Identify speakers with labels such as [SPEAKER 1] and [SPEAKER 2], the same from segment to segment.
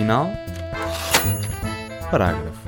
[SPEAKER 1] final, parágrafo.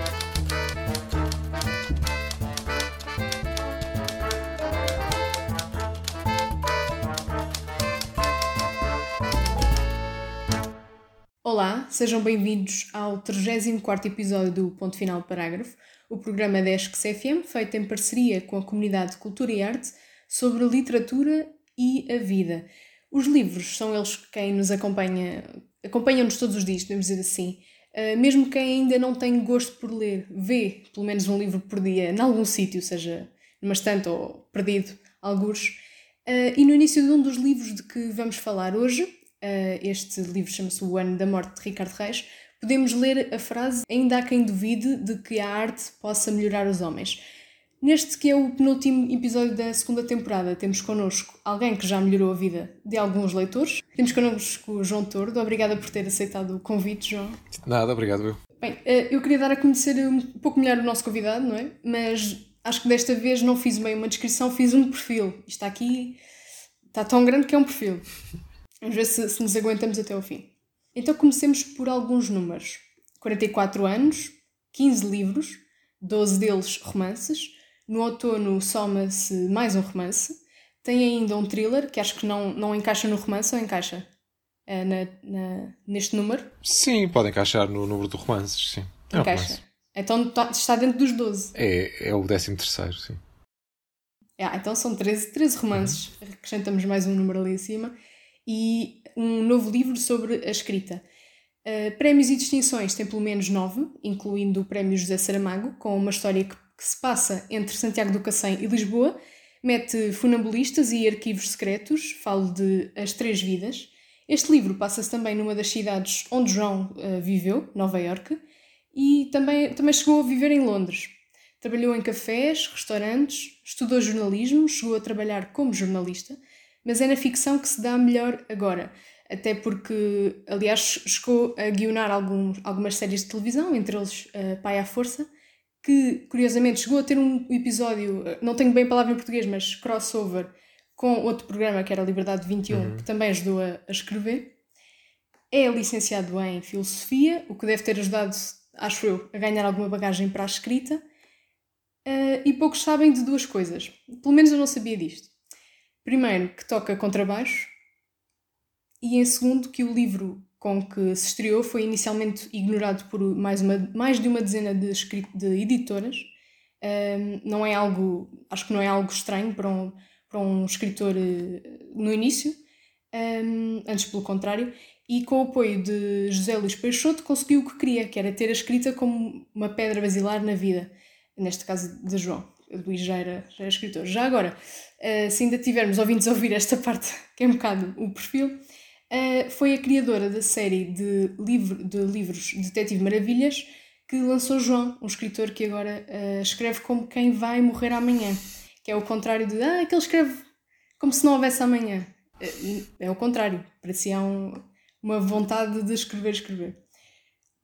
[SPEAKER 2] Olá, sejam bem-vindos ao 34 episódio do Ponto Final Parágrafo, o programa da ESC CFM, feito em parceria com a comunidade de Cultura e Arte sobre literatura e a vida. Os livros são eles quem nos acompanha, acompanham-nos todos os dias, podemos dizer assim. Uh, mesmo quem ainda não tem gosto por ler, vê pelo menos um livro por dia em algum sítio, seja numa estante ou perdido, alguns. Uh, e no início de um dos livros de que vamos falar hoje, uh, este livro chama-se O Ano da Morte de Ricardo Reis, podemos ler a frase Ainda há quem duvide de que a arte possa melhorar os homens. Neste que é o penúltimo episódio da segunda temporada, temos connosco alguém que já melhorou a vida de alguns leitores. Temos connosco o João Tordo. Obrigada por ter aceitado o convite, João.
[SPEAKER 3] Nada, obrigado eu.
[SPEAKER 2] Bem, eh, eu queria dar a conhecer um pouco melhor o nosso convidado, não é? Mas acho que desta vez não fiz meio uma descrição, fiz um perfil. Está aqui, está tão grande que é um perfil. Vamos ver se, se nos aguentamos até ao fim. Então comecemos por alguns números. 44 anos, 15 livros, 12 deles romances, no outono soma-se mais um romance. Tem ainda um thriller, que acho que não, não encaixa no romance ou encaixa é, na, na, neste número?
[SPEAKER 3] Sim, pode encaixar no número de romances, sim.
[SPEAKER 2] É encaixa. Romance. Então tá, está dentro dos 12.
[SPEAKER 3] É, é o 13 terceiro, sim.
[SPEAKER 2] Ah, então são 13, 13 romances. Uhum. Acrescentamos mais um número ali em cima. E um novo livro sobre a escrita. Uh, prémios e distinções tem pelo menos nove, incluindo o Prémio José Saramago, com uma história que que se passa entre Santiago do Cacém e Lisboa, mete funambulistas e arquivos secretos, falo de As Três Vidas. Este livro passa-se também numa das cidades onde João uh, viveu, Nova Iorque, e também, também chegou a viver em Londres. Trabalhou em cafés, restaurantes, estudou jornalismo, chegou a trabalhar como jornalista, mas é na ficção que se dá melhor agora, até porque, aliás, chegou a guionar algum, algumas séries de televisão, entre eles uh, Pai à Força, que curiosamente chegou a ter um episódio, não tenho bem a palavra em português, mas crossover com outro programa que era Liberdade 21, uhum. que também ajudou a, a, escrever. É licenciado em Filosofia, o que deve ter ajudado, acho eu, a ganhar alguma bagagem para a escrita. Uh, e poucos sabem de duas coisas. Pelo menos eu não sabia disto. Primeiro, que toca contrabaixo. E em segundo, que o livro com que se estreou foi inicialmente ignorado por mais, uma, mais de uma dezena de, de editoras. Um, não é algo, acho que não é algo estranho para um, para um escritor uh, no início, um, antes pelo contrário, e com o apoio de José Luís Peixoto conseguiu o que queria, que era ter a escrita como uma pedra basilar na vida, neste caso de João. Luís já era, já era escritor. Já agora, uh, se ainda tivermos ouvintes a ouvir esta parte, que é um bocado o perfil, uh, foi a criadora da série de, livro, de livros Detetive Maravilhas que lançou João, um escritor que agora uh, escreve como quem vai morrer amanhã, que é o contrário de ah, que ele escreve como se não houvesse amanhã. Uh, é o contrário, parecia um, uma vontade de escrever, escrever.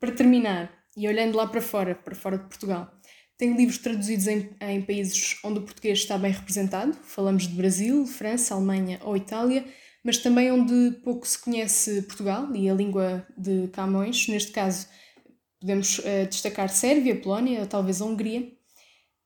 [SPEAKER 2] Para terminar, e olhando lá para fora, para fora de Portugal, tenho livros traduzidos em, em países onde o português está bem representado. Falamos de Brasil, França, Alemanha ou Itália mas também onde pouco se conhece Portugal e a língua de Camões. Neste caso, podemos uh, destacar Sérvia, Polónia ou talvez a Hungria.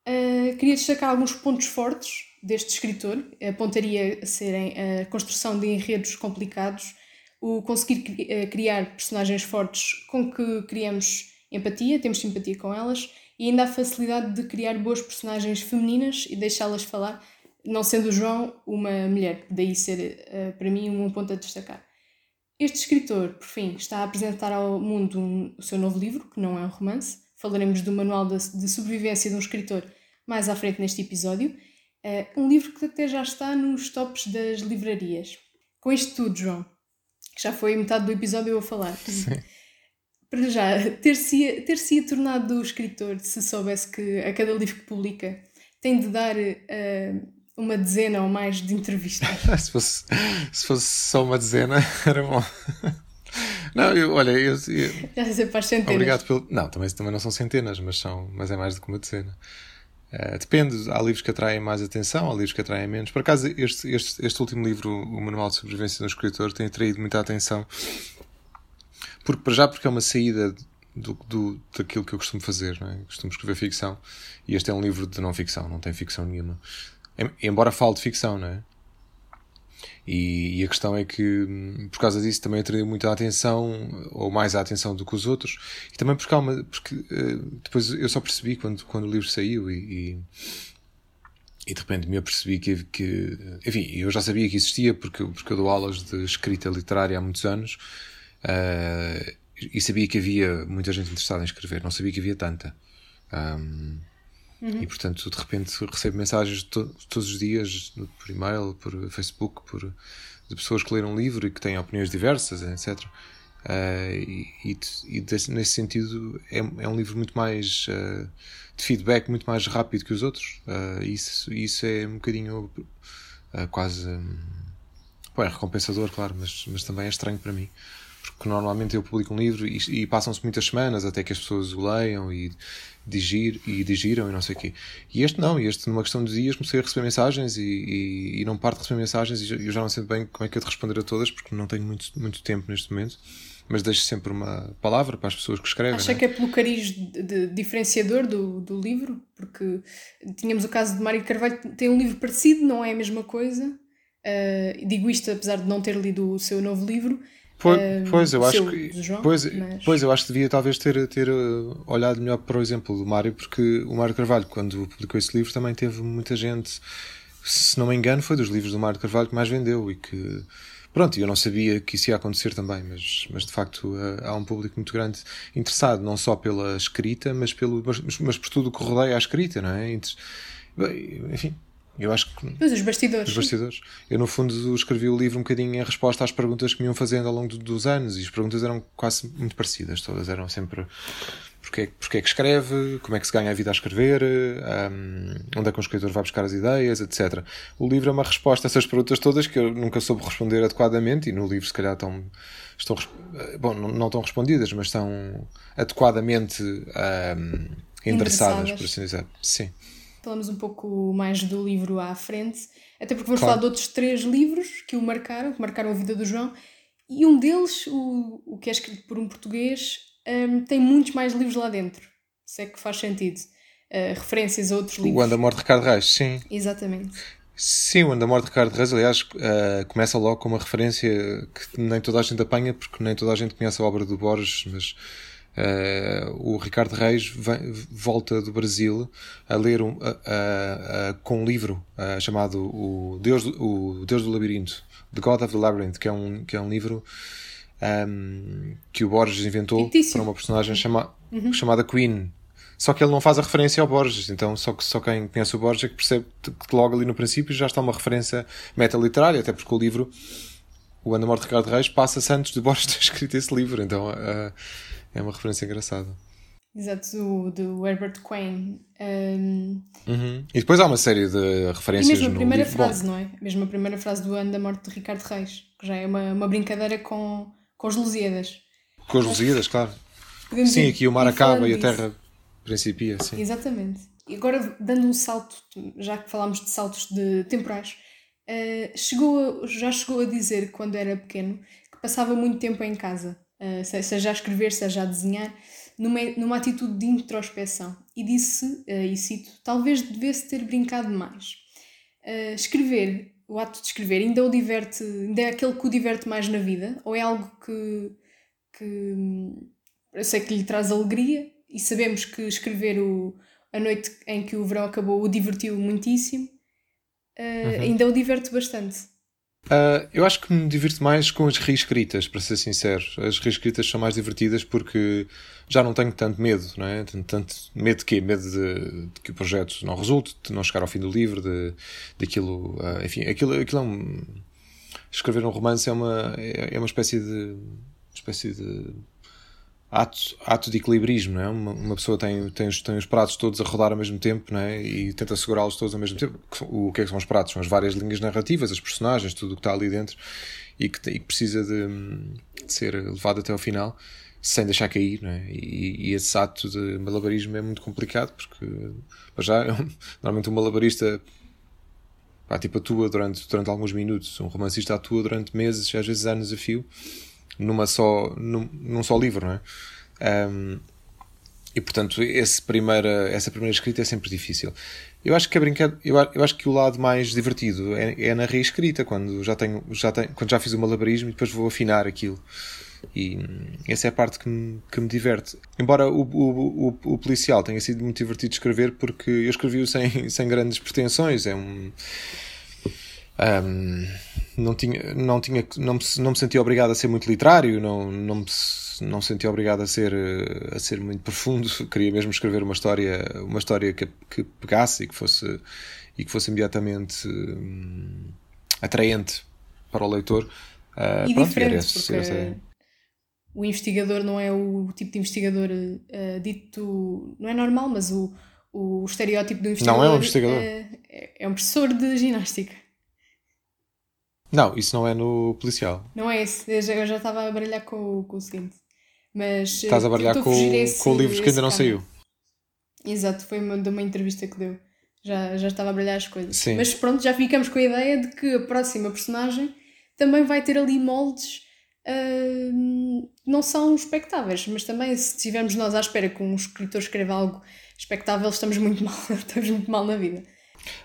[SPEAKER 2] Uh, queria destacar alguns pontos fortes deste escritor. Apontaria a serem a construção de enredos complicados, o conseguir criar personagens fortes com que criamos empatia, temos simpatia com elas, e ainda a facilidade de criar boas personagens femininas e deixá-las falar não sendo o João uma mulher, daí ser uh, para mim um ponto a destacar. Este escritor, por fim, está a apresentar ao mundo um, o seu novo livro, que não é um romance. Falaremos do Manual de, de Sobrevivência de um Escritor mais à frente neste episódio. Uh, um livro que até já está nos tops das livrarias. Com isto tudo, João, que já foi metade do episódio eu a falar.
[SPEAKER 3] Sim.
[SPEAKER 2] Para já, ter-se ter tornado escritor se soubesse que a cada livro que publica tem de dar uh, uma dezena ou mais de entrevistas.
[SPEAKER 3] se, fosse, se fosse só uma dezena, era bom. Não, eu, olha, eu. eu
[SPEAKER 2] Já sei para as centenas.
[SPEAKER 3] Obrigado pelo. Não, também, também não são centenas, mas, são, mas é mais do que uma dezena. Uh, depende, há livros que atraem mais atenção, há livros que atraem menos. Por acaso, este, este, este último livro, O Manual de Sobrevivência do Escritor, tem atraído muita atenção porque para já porque é uma saída do, do, daquilo que eu costumo fazer, não é? costumo escrever ficção e este é um livro de não ficção, não tem ficção nenhuma. Embora fale de ficção, não é? E, e, a questão é que, por causa disso, também atraiu muita atenção, ou mais a atenção do que os outros, e também porque, uma, porque uh, depois eu só percebi quando, quando o livro saiu e, e, e de repente me apercebi que, que, enfim, eu já sabia que existia porque, porque eu dou aulas de escrita literária há muitos anos uh, e sabia que havia muita gente interessada em escrever, não sabia que havia tanta. Um, Uhum. E portanto, de repente, recebo mensagens to todos os dias por e-mail, por Facebook, por, de pessoas que leram um livro e que têm opiniões diversas, etc. Uh, e, e, e nesse sentido, é, é, um livro muito mais uh, de feedback, muito mais rápido que os outros. Uh, isso, isso é um bocadinho quase. Um, bom, é recompensador, claro, mas, mas também é estranho para mim porque normalmente eu publico um livro e, e passam-se muitas semanas até que as pessoas o leiam e digir, e digiram e não sei o quê. E este não, este numa questão de dias comecei a receber mensagens e, e, e não paro de receber mensagens e eu já não sei bem como é que eu de responder a todas porque não tenho muito, muito tempo neste momento. Mas deixo sempre uma palavra para as pessoas que escrevem.
[SPEAKER 2] Acha
[SPEAKER 3] é?
[SPEAKER 2] que é pelo cariz de, de, diferenciador do, do livro? Porque tínhamos o caso de Mário Carvalho, tem um livro parecido, não é a mesma coisa. Uh, digo isto apesar de não ter lido o seu novo livro,
[SPEAKER 3] Pois, pois eu acho que João, pois, mas... pois eu acho que devia talvez ter ter uh, olhado melhor para o exemplo do Mário porque o Mário Carvalho quando publicou esse livro também teve muita gente se não me engano foi dos livros do Mário Carvalho que mais vendeu e que pronto eu não sabia que isso ia acontecer também mas mas de facto uh, há um público muito grande interessado não só pela escrita mas pelo mas, mas por tudo o que rodeia a escrita não é? Enfim eu acho que.
[SPEAKER 2] Pois, os bastidores.
[SPEAKER 3] Os bastidores. Eu, no fundo, escrevi o livro um bocadinho em resposta às perguntas que me iam fazendo ao longo dos anos e as perguntas eram quase muito parecidas. Todas eram sempre porque, porque é que escreve, como é que se ganha a vida a escrever, um, onde é que um escritor vai buscar as ideias, etc. O livro é uma resposta a essas perguntas todas que eu nunca soube responder adequadamente e no livro, se calhar, estão. estão bom, não, não estão respondidas, mas estão adequadamente um, endereçadas, por assim dizer. Sim
[SPEAKER 2] falamos um pouco mais do livro à frente, até porque vamos claro. falar de outros três livros que o marcaram, que marcaram a vida do João, e um deles, o, o que é escrito por um português, um, tem muitos mais livros lá dentro, se é que faz sentido. Uh, referências a outros livros.
[SPEAKER 3] O Anda Morte de Ricardo Reis, sim.
[SPEAKER 2] Exatamente.
[SPEAKER 3] Sim, o Anda Morte de Ricardo Reis, aliás, uh, começa logo com uma referência que nem toda a gente apanha, porque nem toda a gente conhece a obra do Borges, mas Uh, o Ricardo Reis vem, volta do Brasil a ler um, uh, uh, com um livro chamado o Deus, do, o Deus do Labirinto, The God of the Labyrinth, que é um, que é um livro um, ehm, que o Borges inventou Fictício. para uma personagem chama, uhum. chamada Queen. Só que ele não faz a referência ao Borges, então só, que, só quem conhece o Borges é que percebe que logo ali no princípio já está uma referência meta-literária, até porque o livro, o Ana Morte de Ricardo Reis, passa-se antes de Borges ter escrito esse livro, então uh, é uma referência engraçada.
[SPEAKER 2] Exato, do, do Herbert Quain. Um...
[SPEAKER 3] Uhum. E depois há uma série de referências. E
[SPEAKER 2] mesmo a primeira livro. frase, Bom, não é? Mesmo a primeira frase do ano da morte de Ricardo Reis, que já é uma, uma brincadeira com, com os Lusíadas.
[SPEAKER 3] Com os Lusíadas, claro. Podemos sim, aqui o mar acaba e a terra principia, sim.
[SPEAKER 2] Exatamente. E agora, dando um salto, já que falámos de saltos de temporais, uh, chegou a, já chegou a dizer, quando era pequeno, que passava muito tempo em casa uh, seja a escrever, seja a desenhar, numa, numa atitude de introspeção. E disse, uh, e cito, talvez devesse ter brincado mais. Uh, escrever, o ato de escrever, ainda o diverte, ainda é aquele que o diverte mais na vida? Ou é algo que, que hum, eu sei que lhe traz alegria e sabemos que escrever o, a noite em que o verão acabou o divertiu muitíssimo, uh, uhum. ainda o diverte bastante.
[SPEAKER 3] Uh, eu acho que me divirto mais com as reescritas, para ser sincero. As reescritas são mais divertidas porque já não tenho tanto medo, não é? Tenho tanto medo de quê? Medo de, de, que o projeto não resulte, de não chegar ao fim do livro, de, aquilo. Uh, enfim, aquilo, aquilo é um. Escrever um romance é uma, é, é uma espécie de. Espécie de ato, ato de equilibrismo, não é? Uma, uma pessoa tem, tem, os, tem os pratos todos a rodar ao mesmo tempo, não é? E tenta segurá-los todos ao mesmo tempo. O que é que são os pratos? São as várias linhas narrativas, as personagens, tudo o que está ali dentro e que, e que precisa de, de, ser levado até ao final sem deixar cair, não é? E, e esse ato de malabarismo é muito complicado porque, já, normalmente um malabarista pá, tipo atua durante, durante alguns minutos, um romancista atua durante meses, às vezes anos a fio numa só, num, num só livro, não é? Um, e portanto, esse primeira, essa primeira escrita é sempre difícil. Eu acho que a brincar, eu, eu acho que o lado mais divertido é, é na reescrita, quando já tenho, já tenho, quando já fiz o malabarismo e depois vou afinar aquilo. E essa é a parte que me, que me diverte. Embora o, o, o, o policial tenha sido muito divertido de escrever, porque eu escrevi-o sem, sem grandes pretensões. É um. Um, não tinha não tinha não me, não me sentia obrigado a ser muito literário não não me, não me sentia obrigado a ser a ser muito profundo. Queria mesmo escrever uma história uma história que, que pegasse e que fosse e que fosse imediatamente hum, atraente para o leitor.
[SPEAKER 2] Uh, e pronto, diferente esse, porque esse, o investigador não é o tipo de investigador uh, dito não é normal mas o o estereótipo do investigador
[SPEAKER 3] não é um investigador
[SPEAKER 2] é, é um professor de ginástica
[SPEAKER 3] não, isso não é no policial.
[SPEAKER 2] Não é esse. Eu já, eu já estava a baralhar com, com o seguinte. Mas.
[SPEAKER 3] Estás a baralhar com, esse, com o livro que ainda não saiu.
[SPEAKER 2] Exato, foi uma, de uma entrevista que deu. Já, já estava a baralhar as coisas. Sim. Mas pronto, já ficamos com a ideia de que a próxima personagem também vai ter ali moldes. Uh, não são expectáveis, mas também se estivermos nós à espera que um escritor escreva algo expectável, estamos muito mal, estamos muito mal na vida.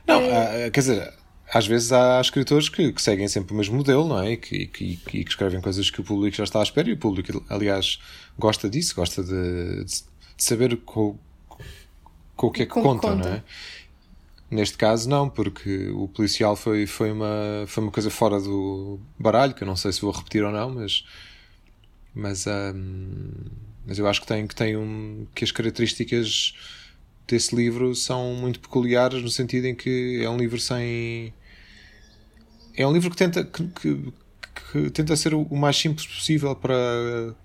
[SPEAKER 3] Não, é... uh, quer dizer, às vezes há escritores que, que, seguem sempre o mesmo modelo, não é? E que, que, que, escrevem coisas que o público já está à espera e o público, aliás, gosta disso, gosta de, de, de saber com, com o que é que conta, conta, não é? Neste caso, não, porque o policial foi, foi, uma, foi uma coisa fora do baralho, que eu não sei se vou repetir ou não, mas. Mas, hum, mas eu acho que tem, que tem um. que as características desse livro são muito peculiares no sentido em que é um livro sem é um livro que tenta que, que, que tenta ser o mais simples possível para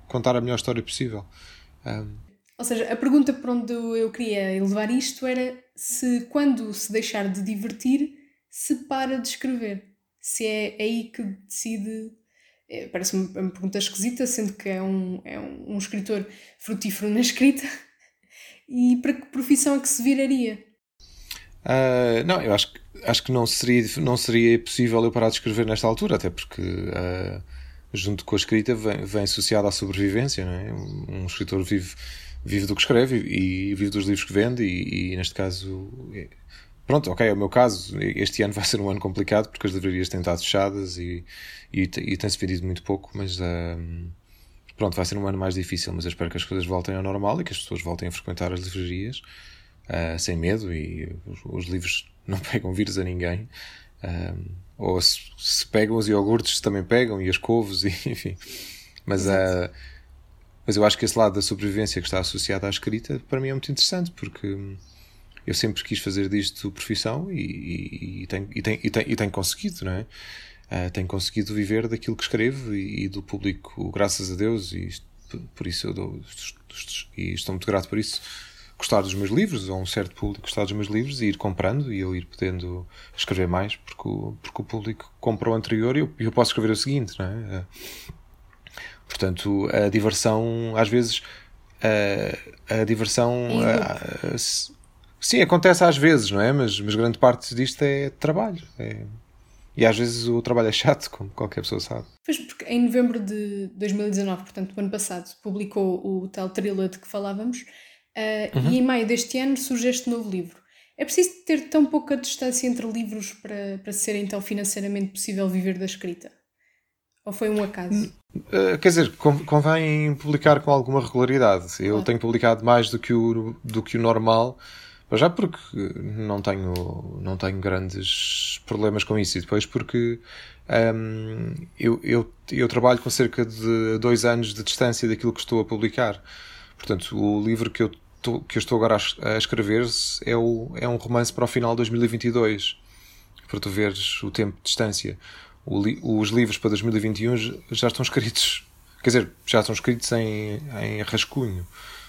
[SPEAKER 3] contar a melhor história possível um...
[SPEAKER 2] ou seja a pergunta para onde eu queria levar isto era se quando se deixar de divertir se para de escrever se é aí que decide é, parece-me uma pergunta esquisita sendo que é um, é um, um escritor frutífero na escrita e para que profissão é que se viraria?
[SPEAKER 3] Uh, não, eu acho, acho que não seria, não seria possível eu parar de escrever nesta altura, até porque uh, junto com a escrita vem, vem associada à sobrevivência, não é? Um, um escritor vive, vive do que escreve e, vive dos livros que vende e, e, neste caso é, pronto, ok, é o meu caso este ano vai ser um ano complicado porque as livrarias têm estado fechadas e, e, e tem-se vendido muito pouco, mas uh, pronto, vai ser um ano mais difícil, mas eu espero que as coisas voltem ao normal e que as pessoas voltem a frequentar as livrarias uh, sem medo e os, os, livros não pegam vírus a ninguém. Uh, ou se, se, pegam os iogurtes também pegam e as couves, e, enfim. Mas, uh, mas eu acho que esse lado da sobrevivência que está associado à escrita para mim é muito interessante porque eu sempre quis fazer disto profissão e, e, e, tenho, e, tenho, e, tenho, e tenho conseguido, não é? uh, tenho conseguido viver daquilo que escrevo e, e, do público, graças a Deus, e por isso eu dou, e estou muito grato por isso. Gostar dos meus livros, ou um certo público gostar dos meus livros e ir comprando e eu ir podendo escrever mais, porque o, porque o público compra o anterior e eu, eu posso escrever o seguinte, não é? Uh, portanto, a diversão, às vezes, uh, a diversão. Sim, acontece às vezes, não é? Mas, mas grande parte disto é trabalho. É, e às vezes o trabalho é chato, como qualquer pessoa sabe.
[SPEAKER 2] Pois, porque em novembro de 2019, portanto, do ano passado, publicou o tal thriller de que falávamos, uh, uhum. e em maio deste ano surge este novo livro. É preciso ter tão pouca distância entre livros para, para ser então financeiramente possível viver da escrita? Ou foi um acaso?
[SPEAKER 3] Uh, quer dizer, convém publicar com alguma regularidade. Eu claro. tenho publicado mais do que o, do que o normal já porque não tenho, não tenho grandes problemas com isso. E depois porque um, eu, eu, eu trabalho com cerca de dois anos de distância daquilo que estou a publicar. Portanto, o livro que eu, tô, que eu estou agora a, escrever é, o, é um romance para o final de 2022. Para tu veres o tempo de distância. Li, os livros para 2021 já estão escritos. Quer dizer, já estão escritos em, em rascunho.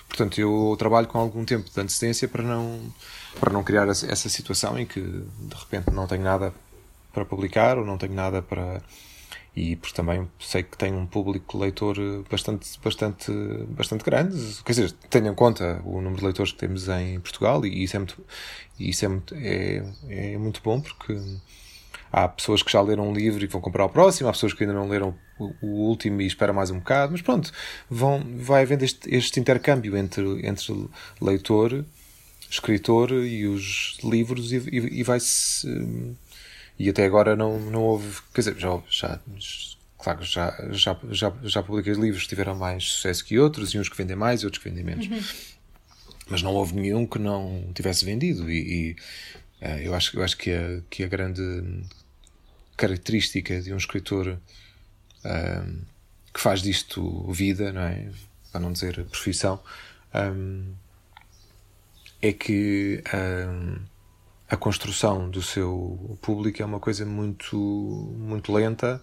[SPEAKER 3] Portanto, eu trabalho com algum tempo de antecedência para não, para não criar essa situação em que de repente não tenho nada para publicar ou não tenho nada para. E porque também sei que tenho um público leitor bastante, bastante, bastante grande. Quer dizer, tenho em conta o número de leitores que temos em Portugal e isso é muito, isso é muito, é, é muito bom porque há pessoas que já leram um livro e vão comprar o próximo, há pessoas que ainda não leram o, o último e esperam mais um bocado, mas pronto, vão, vai havendo este, este intercâmbio entre, entre leitor, escritor e os livros e, e, e vai-se. E até agora não, não houve. Quer dizer, já, já claro, já, já, já, já publiquei livros que tiveram mais sucesso que outros, e uns que vendem mais e outros que vendem menos. Uhum. Mas não houve nenhum que não tivesse vendido. E, e uh, eu, acho, eu acho que a, que a grande característica de um escritor uh, que faz disto vida, não é? para não dizer profissão, um, é que um, a construção do seu público é uma coisa muito, muito lenta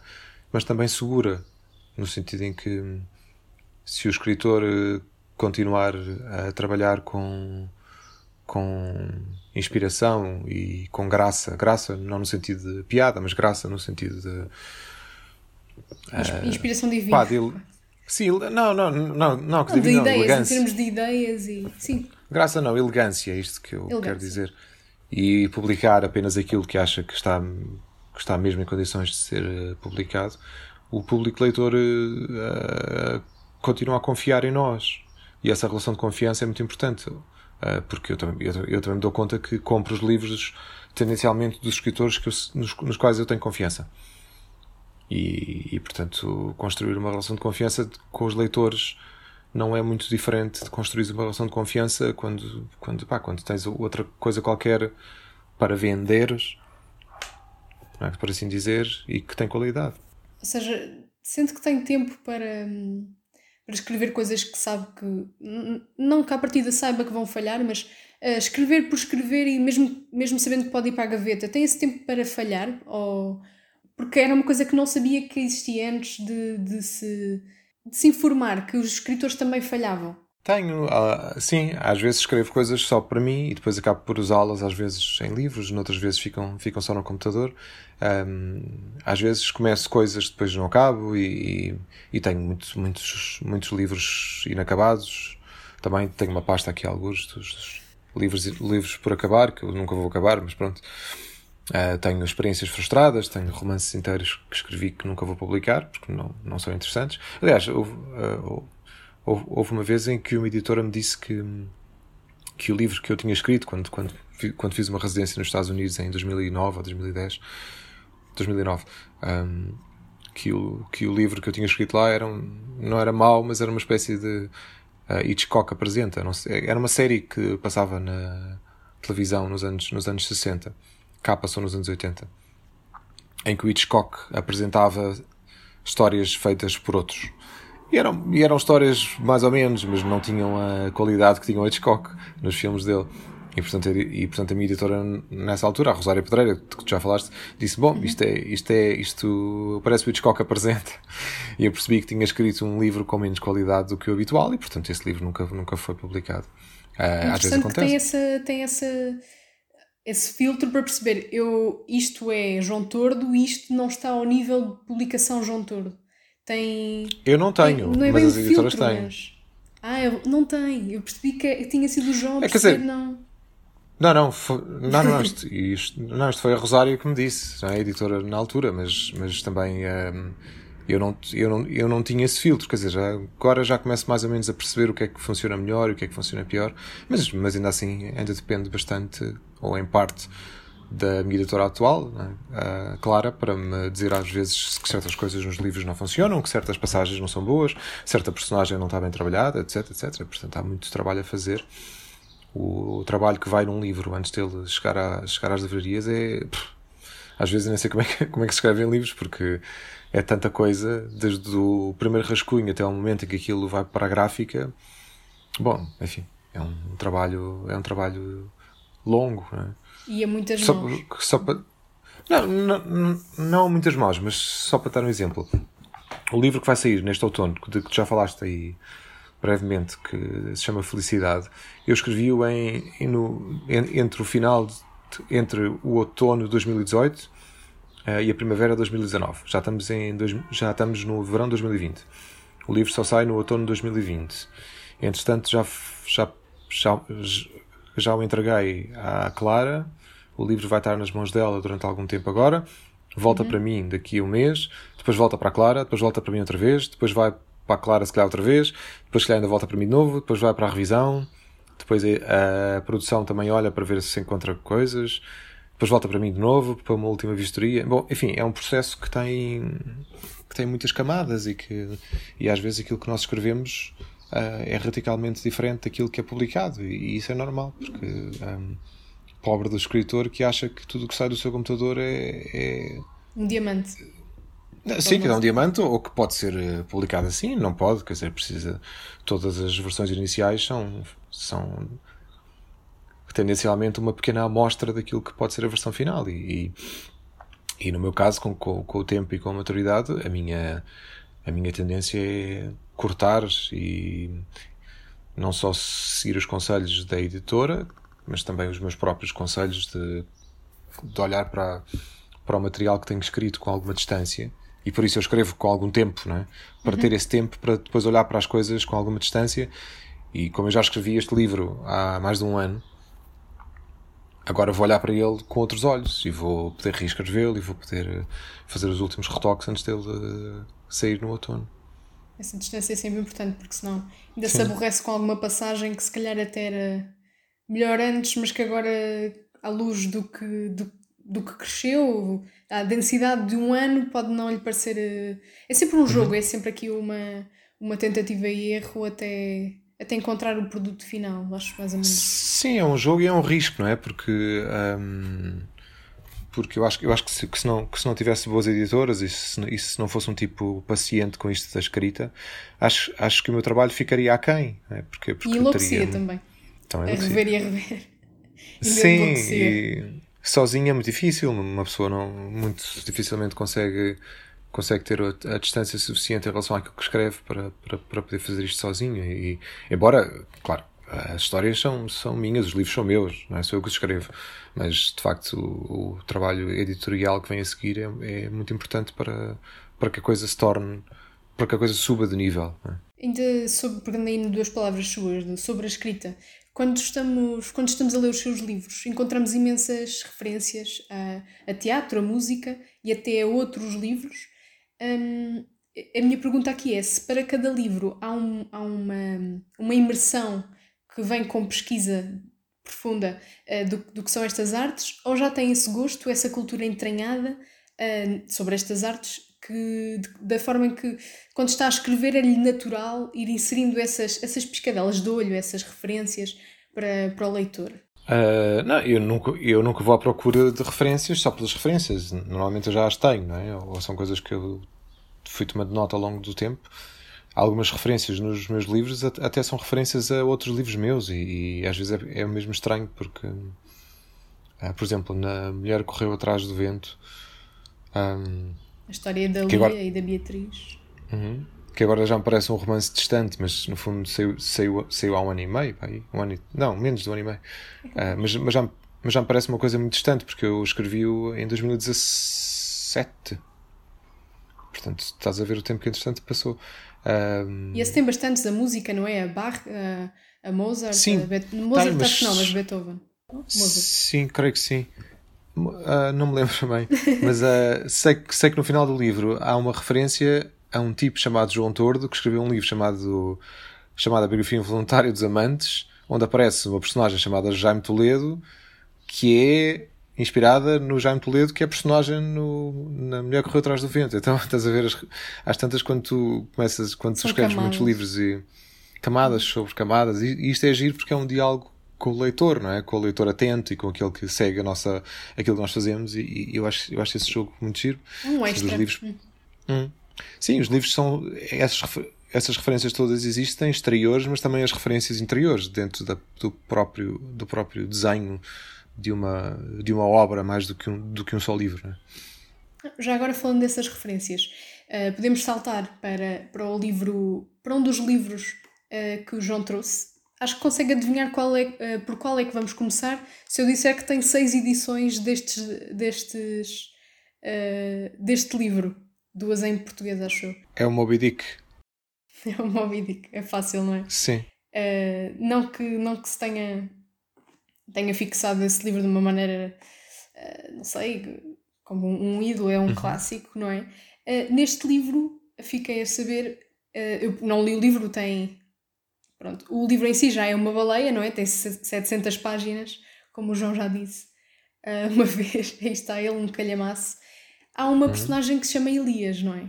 [SPEAKER 3] mas também segura, no sentido em que se o escritor eh, continuar a trabalhar com, com inspiração e com graça, graça não no sentido de piada, mas graça no sentido de.
[SPEAKER 2] Uh, inspiração divina. Pá, de,
[SPEAKER 3] sim, não, não, não, não,
[SPEAKER 2] que não, de ideias, elegância. em termos de ideias e. Sim.
[SPEAKER 3] Graça não, elegância, é isto que eu elegância. quero dizer. E publicar apenas aquilo que acha que está que está mesmo em condições de ser uh, publicado, o público leitor uh, continua a confiar em nós. E essa relação de confiança é muito importante, porque eu também, eu, eu, também me dou conta que compro os livros tendencialmente dos escritores que eu, nos, nos, quais eu tenho confiança. E, e, portanto, construir uma relação de confiança com os leitores não é muito diferente de construir uma relação de confiança quando, quando, pá, quando tens outra coisa qualquer para venderes é? por assim dizer, e que tem qualidade.
[SPEAKER 2] Ou seja, sente que tem tempo para, para escrever coisas que sabe que. Não que à partida saiba que vão falhar, mas uh, escrever por escrever e mesmo, mesmo sabendo que pode ir para a gaveta, tem esse tempo para falhar? Ou, porque era uma coisa que não sabia que existia antes de, de, se, de se informar que os escritores também falhavam.
[SPEAKER 3] Tenho, uh, sim, às vezes escrevo coisas só para mim e depois acabo por usá-las, às vezes em livros, noutras vezes ficam, ficam só no computador. Um, às vezes começo coisas, depois não acabo e, e, tenho muitos, muitos, muitos livros inacabados. Também tenho uma pasta aqui, alguns dos, dos livros, livros por acabar, que eu nunca vou acabar, mas pronto. Uh, tenho experiências frustradas, tenho romances inteiros que escrevi que nunca vou publicar, porque não, não são interessantes. Aliás, houve, uh, houve, houve uma vez em que uma editora me disse que, que o livro que eu tinha escrito quando, quando, quando fiz uma residência nos Estados Unidos em 2009 ou 2010, 2009, um, que, o, que o livro que eu tinha escrito lá era um, não era mau, mas era uma espécie de uh, Hitchcock apresenta. Sei, era uma série que passava na televisão nos anos, nos anos 60, cá passou nos anos 80, em que o Hitchcock apresentava histórias feitas por outros. E eram, e eram histórias mais ou menos, mas não tinham a qualidade que tinha o Hitchcock nos filmes dele. E portanto, e, portanto a minha editora, nessa altura, a Rosária Pedreira, que tu já falaste, disse: Bom, isto é, isto é, isto parece o Hitchcock apresenta. E eu percebi que tinha escrito um livro com menos qualidade do que o habitual, e portanto esse livro nunca, nunca foi publicado.
[SPEAKER 2] Uh, às vezes acontece. Que tem, essa, tem essa, esse filtro para perceber: eu, isto é João Tordo, isto não está ao nível de publicação João Tordo. Tem.
[SPEAKER 3] Eu não tenho, não é mas as editoras filtro, têm. Mas...
[SPEAKER 2] Ah, eu, não tem. Eu percebi que tinha sido o João, é, dizer, não.
[SPEAKER 3] Não, não, foi, não, não, isto, isto, não, isto foi a Rosário que me disse, a editora na altura, mas, mas também um, eu, não, eu, não, eu não tinha esse filtro, quer dizer, já, agora já começo mais ou menos a perceber o que é que funciona melhor e o que é que funciona pior, mas, mas ainda assim ainda depende bastante, ou em parte, da minha editora atual, a Clara, para me dizer às vezes que certas coisas nos livros não funcionam, que certas passagens não são boas, certa personagem não está bem trabalhada, etc, etc. Portanto, há muito trabalho a fazer. O, o trabalho que vai num livro antes dele chegar, a, chegar às livrarias é. Pff, às vezes nem sei como é, que, como é que se escrevem livros, porque é tanta coisa, desde o primeiro rascunho até o momento em que aquilo vai para a gráfica. Bom, enfim, é um trabalho, é um trabalho longo, não é?
[SPEAKER 2] E a muitas só, mãos.
[SPEAKER 3] Só para, não, não, não muitas mãos, mas só para dar um exemplo. O livro que vai sair neste outono, de que já falaste aí brevemente, que se chama Felicidade, eu escrevi-o em, em, no, entre o final, de, entre o outono de 2018 uh, eh, e a primavera de 2019. Já estamos, em dois, já estamos no verão de 2020. O livro só sai no outono de 2020. Entretanto, já, já, já, já o entreguei à Clara o livro vai estar nas mãos dela durante algum tempo agora. volta uhum. para mim daqui a um mês, depois volta para a Clara, depois volta para mim outra vez, depois vai para a Clara se calhar outra vez, depois se calhar ainda volta para mim de novo, depois vai para a revisão, depois a produção também olha para ver se encontra coisas, depois volta para mim de novo para uma última vistoria. Bom, enfim, é um processo que tem que tem muitas camadas e que e às vezes aquilo que nós escrevemos uh, é radicalmente diferente daquilo que é publicado e, isso é normal porque um, pobre do escritor que acha que tudo que sai do seu computador é, é...
[SPEAKER 2] um diamante
[SPEAKER 3] Sim, que é um diamante ou que pode ser eh, publicado assim, não pode, quer dizer, precisa. Todas as versões iniciais são, são tendencialmente uma pequena amostra daquilo que pode ser a versão final. E, e, e no meu caso, com, com, com, o tempo e com a maturidade, a minha, a minha tendência é cortar e não só seguir os conselhos da editora, mas também os meus próprios conselhos de, de olhar para, para o material que tenho escrito com alguma distância. E por isso eu escrevo com algum tempo, não é? Para uhum. ter esse tempo para depois olhar para as coisas com alguma distância. E como eu já escrevi este livro há mais de um ano, agora vou olhar para ele com outros olhos e vou poder reescrevê-lo e vou poder eh, fazer os últimos retoques antes dele uh, sair no outono.
[SPEAKER 2] Essa distância é sempre importante porque senão ainda Sim. se aborrece com alguma passagem que se calhar até era melhor antes, mas que agora, à luz do que, do, do que cresceu, a densidade de um ano pode não lhe parecer. Eh, é sempre um jogo, uhum. é sempre aqui uma, uma tentativa e erro até até encontrar o produto final, acho mais ou menos.
[SPEAKER 3] Sim, é um jogo e é um risco, não é? Porque. Um, porque eu acho, eu acho que, se, que, se não, que se não tivesse boas editoras e se, e se não fosse um tipo paciente com isto da escrita, acho, acho que o meu trabalho ficaria aquém. É? Porque, porque
[SPEAKER 2] e enlouquecia teria... também. Então, a rever e a rever.
[SPEAKER 3] Sim, e sozinho é muito difícil, uma pessoa não muito dificilmente consegue consegue ter a, distância suficiente em relação àquilo que escreve para, para, para poder fazer isto sozinho. E, embora, claro, as histórias são, são minhas, os livros são meus, não é só eu que os escrevo, mas de facto o, o trabalho editorial que vem a seguir é, é, muito importante para, para que a coisa se torne, para que a coisa suba de nível. É?
[SPEAKER 2] Ainda sobre, pegando duas palavras suas, sobre a escrita, quando estamos, quando estamos a ler os seus livros, encontramos imensas referências a, a teatro, a música e até a outros livros Hum, a minha pergunta aqui é se para cada livro há, um, há uma, uma imersão que vem com pesquisa profunda uh, do, do que são estas artes, ou já tem esse gosto, essa cultura entranhada uh, sobre estas artes, que, de, da forma em que, quando está a escrever, é-lhe natural ir inserindo essas, essas piscadelas de olho, essas referências para, para o leitor?
[SPEAKER 3] Uh, não, eu nunca, eu nunca vou à procura de referências só pelas referências. Normalmente eu já as tenho, não é? Ou são coisas que eu fui tomando nota ao longo do tempo. Algumas referências nos meus livros até são referências a outros livros meus e, e às vezes é, é mesmo estranho porque, uh, por exemplo, na Mulher Correu Atrás do Vento. Um,
[SPEAKER 2] a história da Lia agora... e da Beatriz.
[SPEAKER 3] Uhum que agora já me parece um romance distante, mas no fundo saiu, saiu, saiu há um ano e meio, pai, um ano e, não, menos de um ano e meio. Uh, mas, mas, já, mas já me parece uma coisa muito distante, porque eu escrevi-o em 2017. Portanto, estás a ver o tempo que entretanto passou.
[SPEAKER 2] Um... E esse tem bastantes a música, não é? A Bach, a, a Mozart, sim, a. Mozart tá, mas... não, mas Beethoven. Mozart.
[SPEAKER 3] Sim, creio que sim. Uh, não me lembro bem, mas uh, sei, sei que no final do livro há uma referência a um tipo chamado João Tordo que escreveu um livro chamado, chamado A Biografia Involuntária dos Amantes, onde aparece uma personagem chamada Jaime Toledo que é inspirada no Jaime Toledo, que é personagem no, na Mulher Correu Atrás do Vento. Então estás a ver as, às tantas quando tu começas, quando tu escreves camadas. muitos livros e camadas sobre camadas, e, e isto é giro porque é um diálogo com o leitor, não é? Com o leitor atento e com aquele que segue a nossa, aquilo que nós fazemos, e, e eu, acho, eu acho esse jogo muito giro.
[SPEAKER 2] Um extra. Dos livros. Hum.
[SPEAKER 3] Hum. Sim, os livros são. Essas, essas referências todas existem, exteriores, mas também as referências interiores, dentro da, do, próprio, do próprio desenho de uma, de uma obra, mais do que um, do que um só livro.
[SPEAKER 2] É? Já agora falando dessas referências, uh, podemos saltar para, para o livro, para um dos livros uh, que o João trouxe. Acho que consegue adivinhar qual é, uh, por qual é que vamos começar se eu disser que tem seis edições destes, destes, deste livro. Duas em português, acho eu.
[SPEAKER 3] É o Moby Dick.
[SPEAKER 2] É o Moby Dick, é fácil, não é?
[SPEAKER 3] Sim.
[SPEAKER 2] Uh, não, que, não que se tenha, tenha fixado esse livro de uma maneira, uh, não sei, como um ídolo, é um uhum. clássico, não é? Uh, neste livro fiquei a saber, eu não li o livro, tem. Pronto, o livro em si já é uma baleia, não é? Tem 700 páginas, como o João já disse uma vez. Aí está ele, um calhamaço. Há uma uhum. personagem que se chama Elias, não é?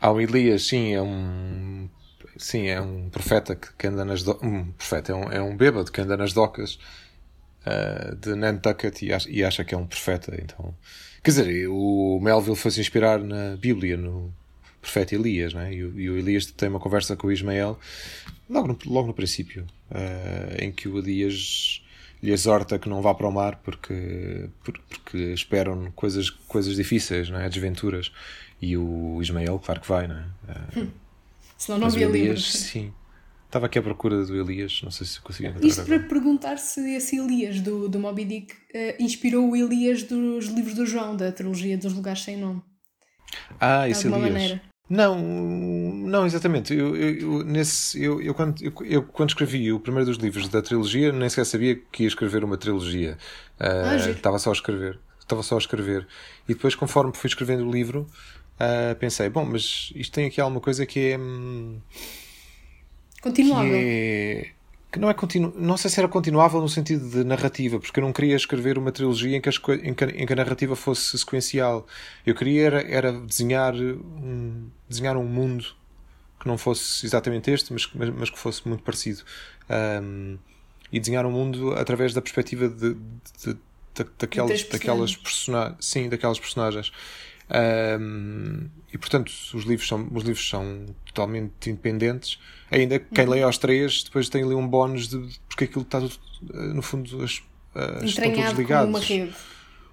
[SPEAKER 3] Há o Elias, sim, é um. Sim, é um profeta que, que anda nas docas. Um profeta, é um, é um bêbado que anda nas docas uh, de Nantucket e acha, e acha que é um profeta. Então, quer dizer, o Melville foi se inspirar na Bíblia, no profeta Elias, né? e, o, e o Elias tem uma conversa com o Ismael logo no, logo no princípio, uh, em que o Elias lhe exorta que não vá para o mar porque, porque esperam coisas, coisas difíceis, não é? desventuras. E o Ismael, claro que vai, não é? Uh,
[SPEAKER 2] hum. Senão não havia livros.
[SPEAKER 3] Sim, Estava aqui à procura do Elias, não sei se consegui
[SPEAKER 2] encontrar. Isto para perguntar se esse Elias do, do Moby Dick uh, inspirou o Elias dos livros do João, da trilogia dos lugares sem nome.
[SPEAKER 3] Ah, esse Elias. Maneira. Não, não exatamente. Eu, eu, nesse, eu, eu, quando, eu, eu, quando escrevi o primeiro dos livros da trilogia, nem sequer sabia que ia escrever uma trilogia. Uh, ah, estava só a escrever. Estava só a escrever. E depois, conforme fui escrevendo o livro, uh, pensei: bom, mas isto tem aqui alguma coisa que é. Hum,
[SPEAKER 2] Continuável.
[SPEAKER 3] Que, é, que não é continu, não sei se era continuável no sentido de narrativa, porque eu não queria escrever uma trilogia em que, as, em que, em que a narrativa fosse sequencial. Eu queria era, era desenhar, um, desenhar um mundo que não fosse exatamente este, mas, mas, mas que fosse muito parecido. Um, e desenhar um mundo através da perspectiva de, de, de, de daquelas, daquelas, persona sim, daquelas personagens. Um, e portanto, os livros, são, os livros são totalmente independentes. Ainda quem uhum. lê aos três depois tem ali um bónus de, porque aquilo está tudo, eh, no fundo, as, as estão todos ligados.
[SPEAKER 2] uma rede.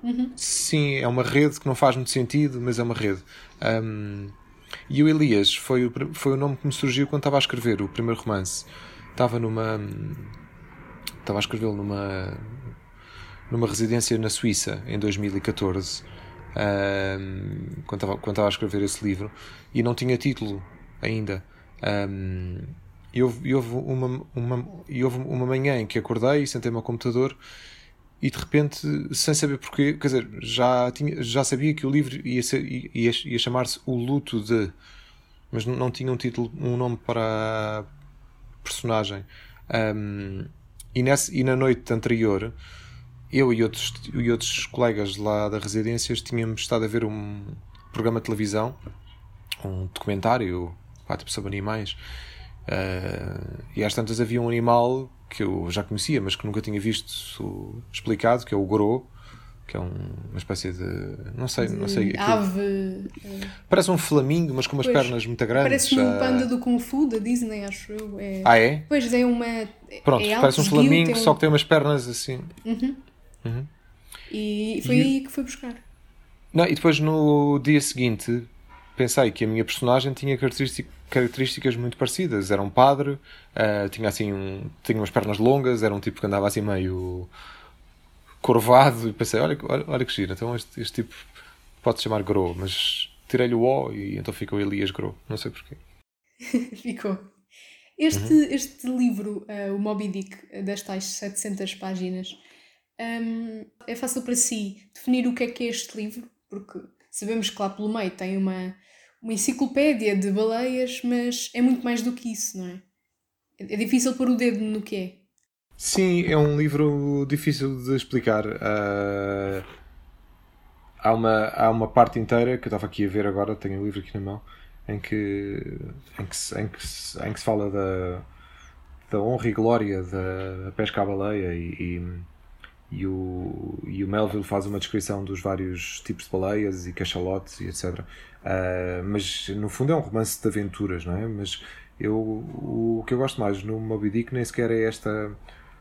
[SPEAKER 2] Uhum.
[SPEAKER 3] Sim, é uma rede que não faz muito sentido, mas é uma rede. Um, e o Elias foi o, foi o nome que me surgiu quando estava a escrever o primeiro romance. Estava numa. Estava a escrevê-lo numa. numa residência na Suíça em 2014 um, quando, estava, quando estava a escrever esse livro e não tinha título ainda. Um, e houve, e houve, uma, uma, e houve uma manhã em que acordei e sentei-me ao computador e de repente, sem saber porquê, quer dizer, já, tinha, já sabia que o livro ia, ia, ia chamar-se O Luto de, mas não, não tinha um título, um nome para a personagem. Um, e, nessa, e na noite anterior eu e outros, e outros colegas lá da residências tínhamos estado a ver um programa de televisão, um documentário pá, tipo sobre animais. Uh, e às tantas havia um animal que eu já conhecia, mas que nunca tinha visto explicado, que é o gorô, que é um, uma espécie de. não sei, não sei.
[SPEAKER 2] Ave.
[SPEAKER 3] Parece um flamingo, mas com umas pois, pernas muito grandes.
[SPEAKER 2] Parece um panda do Kung Fu da Disney, acho eu. É...
[SPEAKER 3] Ah, é?
[SPEAKER 2] Pois é uma.
[SPEAKER 3] Pronto,
[SPEAKER 2] é
[SPEAKER 3] parece um flamingo, um... só que tem umas pernas assim.
[SPEAKER 2] Uhum. Uhum. E foi e... aí que foi buscar.
[SPEAKER 3] Não, e depois no dia seguinte pensei que a minha personagem tinha características muito parecidas. Era um padre, uh, tinha assim um, tinha umas pernas longas, era um tipo que andava assim meio curvado e pensei, olha, olha, olha que giro, então este, este tipo pode se chamar Gro, mas tirei-lhe o O e então ficou Elias Gro, não sei porquê.
[SPEAKER 2] ficou. Este, uhum. este livro, uh, o Moby Dick, das tais 700 páginas, um, é fácil para si definir o que é que é este livro, porque sabemos que lá pelo meio tem uma, uma enciclopédia de baleias, mas é muito mais do que isso, não é? É difícil pôr o dedo no que é.
[SPEAKER 3] Sim, é um livro difícil de explicar. Uh, há, uma, há uma parte inteira que eu estava aqui a ver agora, tenho o livro aqui na mão, em que, em que, em que, em que se fala da, da honra e glória da pesca à baleia e e o, e o Melville faz uma descrição dos vários tipos de baleias e cachalotes e etc. Uh, ah, mas no fundo é um romance de aventuras, não é? Mas eu, o que eu gosto mais no Moby Dick nem sequer é esta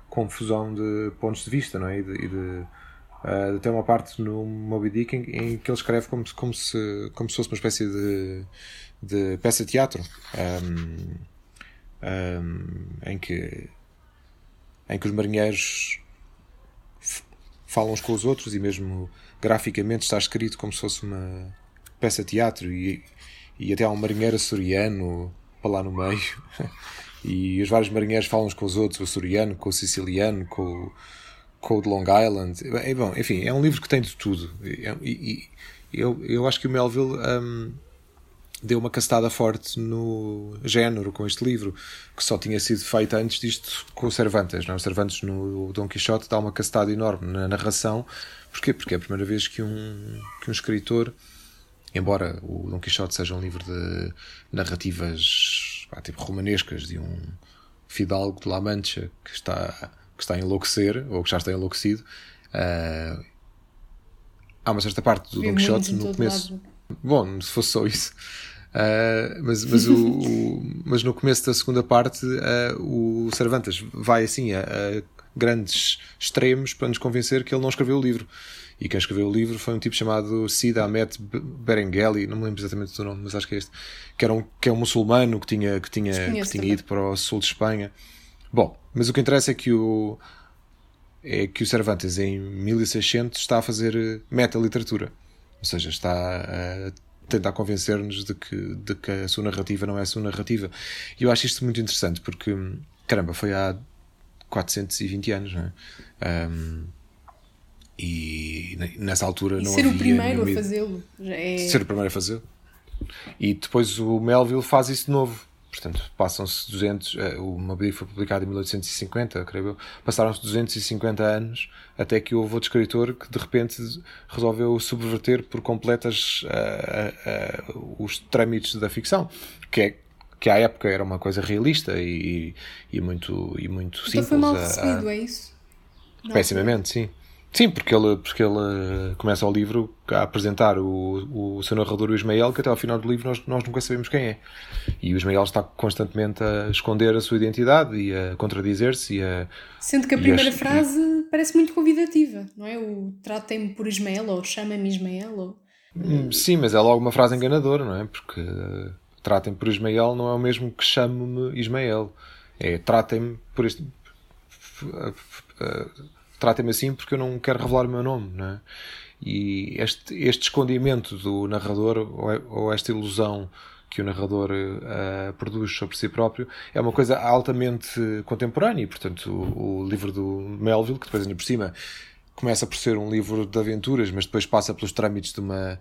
[SPEAKER 3] confusão de pontos de vista, não é? E de, e de uh, tem uma parte no Moby Dick em, em, que ele escreve como, como, se, como se fosse uma espécie de, de peça de teatro um, um, em que em que os marinheiros falam uns com os outros e mesmo graficamente está escrito como se fosse uma peça de teatro e, e até há um marinheiro açoriano para lá no meio e os vários marinheiros falam uns com os outros, o açoriano com o siciliano, com, Code Long Island. É, bom, enfim, é um livro que tem de tudo. E, e, e eu, eu acho que o Melville um, deu uma castada forte no género com este livro, que só tinha sido feita antes disto com o Cervantes. Não? É? O Cervantes no Dom Quixote dá uma castada enorme na narração. Porquê? Porque é a primeira vez que um, que um escritor, embora o Dom Quixote seja um livro de narrativas pá, tipo romanescas de um fidalgo de La Mancha que está, que está a enlouquecer, ou que já está enlouquecido, uh, há uma certa parte do Dom Quixote no começo. Lado. Bom, se fosse só isso. Uh, mas, mas, o, o, mas no começo da segunda parte, uh, o Cervantes vai assim a, a, grandes extremos para nos convencer que ele não escreveu o livro. E quem escreveu o livro foi um tipo chamado Cid Ahmed Berengeli, não me lembro exatamente do nome, mas acho que é este, que, era um, que é um muçulmano que tinha, que tinha, que tinha ido para o sul de Espanha. Bom, mas o que interessa é que o, é que o Cervantes, em 1600, está a fazer meta-literatura. Ou seja, está a tentar convencer-nos de que, de que a sua narrativa não é a sua narrativa. E eu acho isto muito interessante porque, caramba, foi há 420 anos, não é? Um, e nessa altura
[SPEAKER 2] e
[SPEAKER 3] não
[SPEAKER 2] ser
[SPEAKER 3] havia.
[SPEAKER 2] Ser o primeiro a fazê-lo. É...
[SPEAKER 3] Ser o primeiro a fazê-lo. E depois o Melville faz isso de novo. Portanto, passam-se 200. Eh, o Moby foi publicado em 1850, creio eu. Passaram-se 250 anos até que houve outro escritor que de repente resolveu subverter por completas uh, uh, uh, os trâmites da ficção, que é que à época era uma coisa realista e, e muito, e muito então simples.
[SPEAKER 2] Então foi mal recebido, é isso?
[SPEAKER 3] Pessimamente, sim. Sim, porque ele, porque ele começa o livro a apresentar o, o seu narrador, o Ismael, que até ao final do livro nós, nós nunca sabemos quem é. E o Ismael está constantemente a esconder a sua identidade e a contradizer-se. E a,
[SPEAKER 2] Sendo que a primeira a, frase parece muito convidativa, não é? O tratem-me por Ismael ou chama-me Ismael. Ou...
[SPEAKER 3] Hum, sim, mas é logo uma frase enganadora, não é? Porque uh, tratem por Ismael não é o mesmo que chame-me Ismael. É tratem-me por este. Uh, uh, tratem-me assim porque eu não quero revelar o meu nome, não é? E este, este escondimento do narrador, ou, é, ou esta ilusão que o narrador uh, produz sobre si próprio, é uma coisa altamente contemporânea. E, portanto, o, o livro do Melville, que depois ainda por cima começa por ser um livro de aventuras, mas depois passa pelos trâmites de uma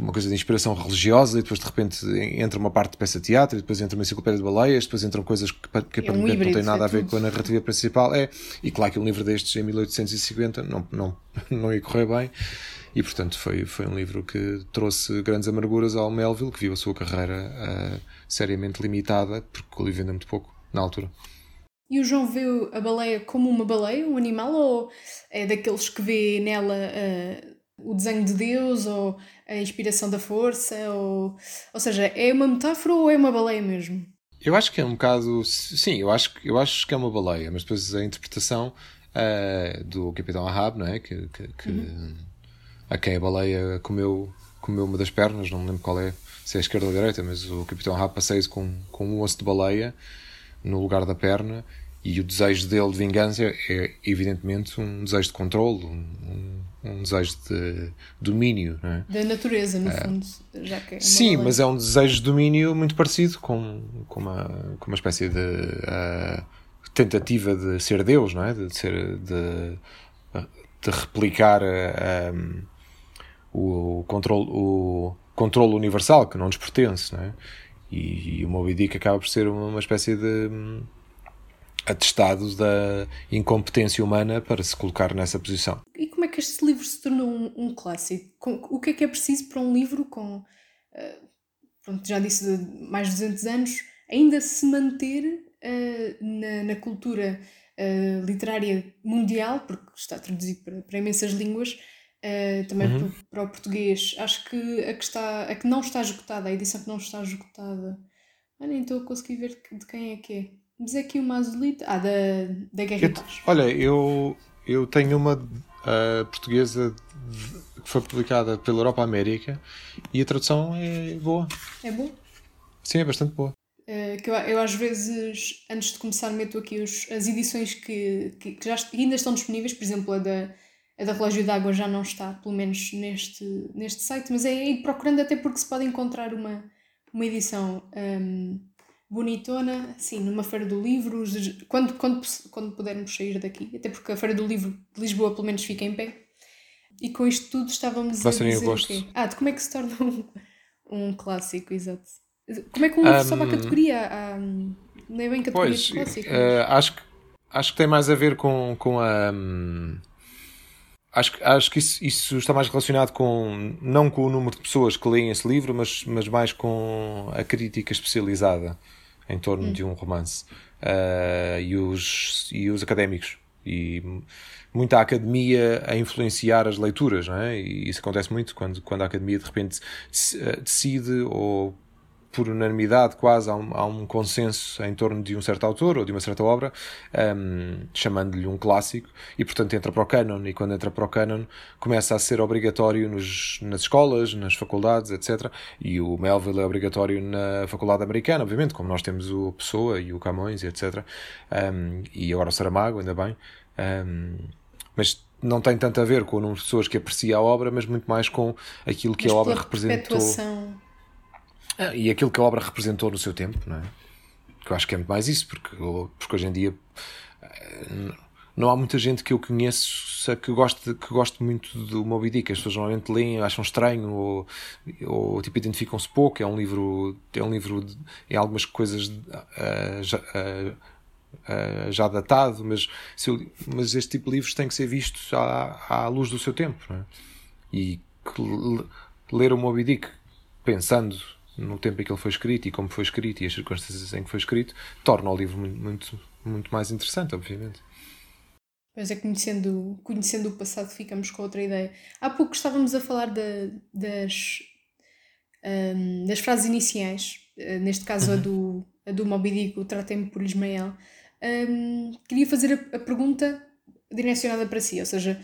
[SPEAKER 3] uma coisa de inspiração religiosa e depois de repente entra uma parte de peça de teatro e depois entra uma enciclopédia de baleias, depois entram coisas que, que é um não têm nada a ver tudo. com a narrativa principal. É, e claro que um livro destes em 1850 não, não, não ia correr bem e portanto foi, foi um livro que trouxe grandes amarguras ao Melville, que viu a sua carreira uh, seriamente limitada, porque o livro vendeu muito pouco na altura.
[SPEAKER 2] E o João vê a baleia como uma baleia, um animal, ou é daqueles que vê nela uh, o desenho de Deus ou a inspiração da força? Ou, ou seja, é uma metáfora ou é uma baleia mesmo?
[SPEAKER 3] Eu acho que é um bocado. Sim, eu acho, eu acho que é uma baleia, mas depois a interpretação uh, do Capitão Ahab, não é? Que, que, que uhum. a quem a baleia comeu, comeu uma das pernas, não me lembro qual é, se é a esquerda ou a direita, mas o Capitão Ahab passeia-se com, com um osso de baleia no lugar da perna e o desejo dele de vingança é evidentemente um desejo de controle, um, um desejo de domínio. Não é?
[SPEAKER 2] Da natureza, no fundo. Já que é
[SPEAKER 3] sim, mas é um desejo de domínio muito parecido com, com, uma, com uma espécie de uh, tentativa de ser Deus, não é? De, ser, de, de replicar um, o, controle, o controle universal que não nos pertence, não é? E, e o Moby Dick acaba por ser uma, uma espécie de atestado da incompetência humana para se colocar nessa posição.
[SPEAKER 2] E como é que este livro se tornou um, um clássico? o que é que é preciso para um livro com, uh, pronto, já disse, mais de 200 anos, ainda se manter uh, na, na, cultura uh, literária mundial, porque está traduzido para, para imensas línguas, também uhum. para, para, o português. Acho que a que, está, a que não está esgotada, a edição que não está esgotada, ah, nem estou a conseguir ver de quem é que é. Mas é aqui uma azulita. Ah, da, da Guerra eu,
[SPEAKER 3] Olha, eu, eu tenho uma uh, portuguesa que foi publicada pela Europa América e a tradução é boa.
[SPEAKER 2] É boa?
[SPEAKER 3] Sim, é bastante boa.
[SPEAKER 2] Uh, que eu, eu, às vezes, antes de começar, meto aqui os, as edições que, que, que já ainda estão disponíveis, por exemplo, a da, a da Relógio d'Água já não está, pelo menos neste, neste site, mas é ir procurando até porque se pode encontrar uma, uma edição um, bonitona, sim, numa feira do livro, quando, quando, quando pudermos sair daqui, até porque a feira do livro de Lisboa pelo menos fica em pé. E com isto tudo estávamos
[SPEAKER 3] Vai
[SPEAKER 2] a dizer
[SPEAKER 3] eu gosto.
[SPEAKER 2] o quê? Ah, de como é que se torna um, um clássico, exato. Como é que um livro um, sobe a categoria? Um, não é bem categoria
[SPEAKER 3] pois, de clássico. Uh, acho, que, acho que tem mais a ver com, com a... Um, acho, acho que isso, isso, está mais relacionado com não com o número de pessoas que leem esse livro, mas, mas mais com a crítica especializada em torno hum. de um romance uh, e, os, e os académicos e muita academia a influenciar as leituras, não é? E isso acontece muito quando, quando a academia de repente eh, decide ou por unanimidade quase, há um, há um, consenso em torno de um certo autor ou de uma certa obra, um, chamando-lhe um clássico, e portanto entra para o canon, e quando entra para o canon começa a ser obrigatório nos, nas escolas, nas faculdades, etc. E o Melville é obrigatório na faculdade americana, obviamente, como nós temos o Pessoa e o Camões, etc. Um, e agora o Saramago, ainda bem. mas não tem tanto a ver com o número de pessoas que aprecia a obra, mas muito mais com aquilo que mas a obra representou. Ah, e aquilo que a obra representou no seu tempo, não é? Que eu acho que é muito mais isso, porque, porque hoje em dia eh, não há muita gente que eu conheço que goste, que goste muito do Moby Dick. As pessoas normalmente leem, acham estranho ou, ou tipo, identificam-se pouco. É um livro, é um livro de, em algumas coisas uh, já, uh, já, datado, mas, eu, mas este tipo de livros tem que ser vistos à, à luz do seu tempo. É? E ler o Moby Dick pensando no tempo em que ele foi escrito e como foi escrito e as circunstâncias em que foi escrito, torna o livro muito, muito, muito mais interessante, obviamente.
[SPEAKER 2] Pois é, conhecendo, conhecendo o passado, ficamos com outra ideia. Há pouco estávamos a falar de, das, um, das frases iniciais, uh, neste caso uhum. a, do, a do Moby Dick, o Tratei-me por Ismael. Um, queria fazer a, a, pergunta direcionada para si, ou seja,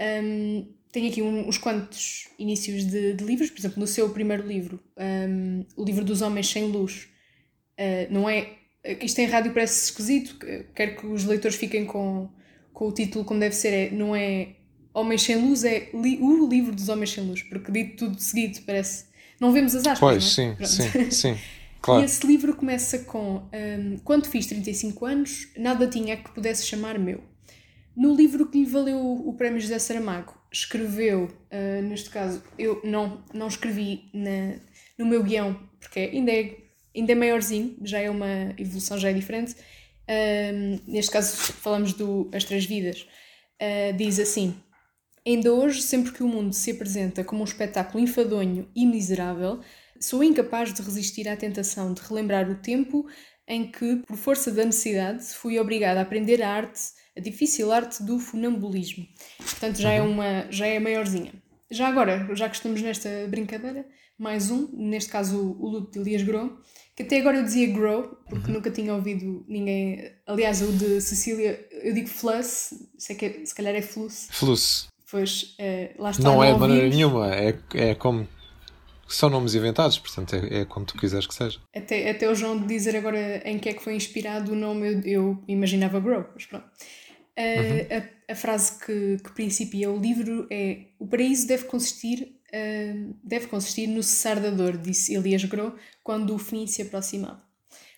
[SPEAKER 2] um, tenho aqui um, uns quantos inícios de, de, livros, por exemplo, no seu primeiro livro, um, o livro dos Homens Sem Luz, uh, não é. Isto em rádio parece esquisito, quero que os leitores fiquem com, com o título como deve ser, é, não é Homens Sem Luz, é li, o livro dos Homens Sem Luz, porque dito tudo seguido parece. Não vemos as aspas.
[SPEAKER 3] Pois, é? sim, sim, sim. Claro.
[SPEAKER 2] E esse livro começa com um, Quando fiz 35 anos, nada tinha que pudesse chamar meu. No livro que lhe valeu o Prémio José Saramago, escreveu, uh, neste caso, eu não, não escrevi na, no meu guião, porque ainda é, ainda é maiorzinho, já é uma evolução, já é diferente. Uh, neste caso, falamos do As Três Vidas. Uh, diz assim: Ainda hoje, sempre que o mundo se apresenta como um espetáculo enfadonho e miserável, sou incapaz de resistir à tentação de relembrar o tempo em que, por força da necessidade, fui obrigada a aprender a arte a difícil arte do funambulismo. Portanto, já é uhum. uma já é maiorzinha. Já agora, já que estamos nesta brincadeira, mais um, neste caso o luto de Elias Grow, que até agora eu dizia Grow, porque uhum. nunca tinha ouvido ninguém. Aliás, o de Cecília, eu digo Fluss, sei que é, se calhar é Fluss.
[SPEAKER 3] Fluss.
[SPEAKER 2] Pois, é, lá está.
[SPEAKER 3] Não, não é de maneira nenhuma, é, é como são nomes inventados, portanto é, é, como tu quiseres que seja.
[SPEAKER 2] Até, até o João dizer agora em que é que foi inspirado o nome, eu, eu imaginava Grow, mas pronto. Uh, a, a, frase que, que principia o livro é: O paraíso deve consistir, uh, deve consistir no cessar da dor, disse Elias Gros quando o fim se aproximava.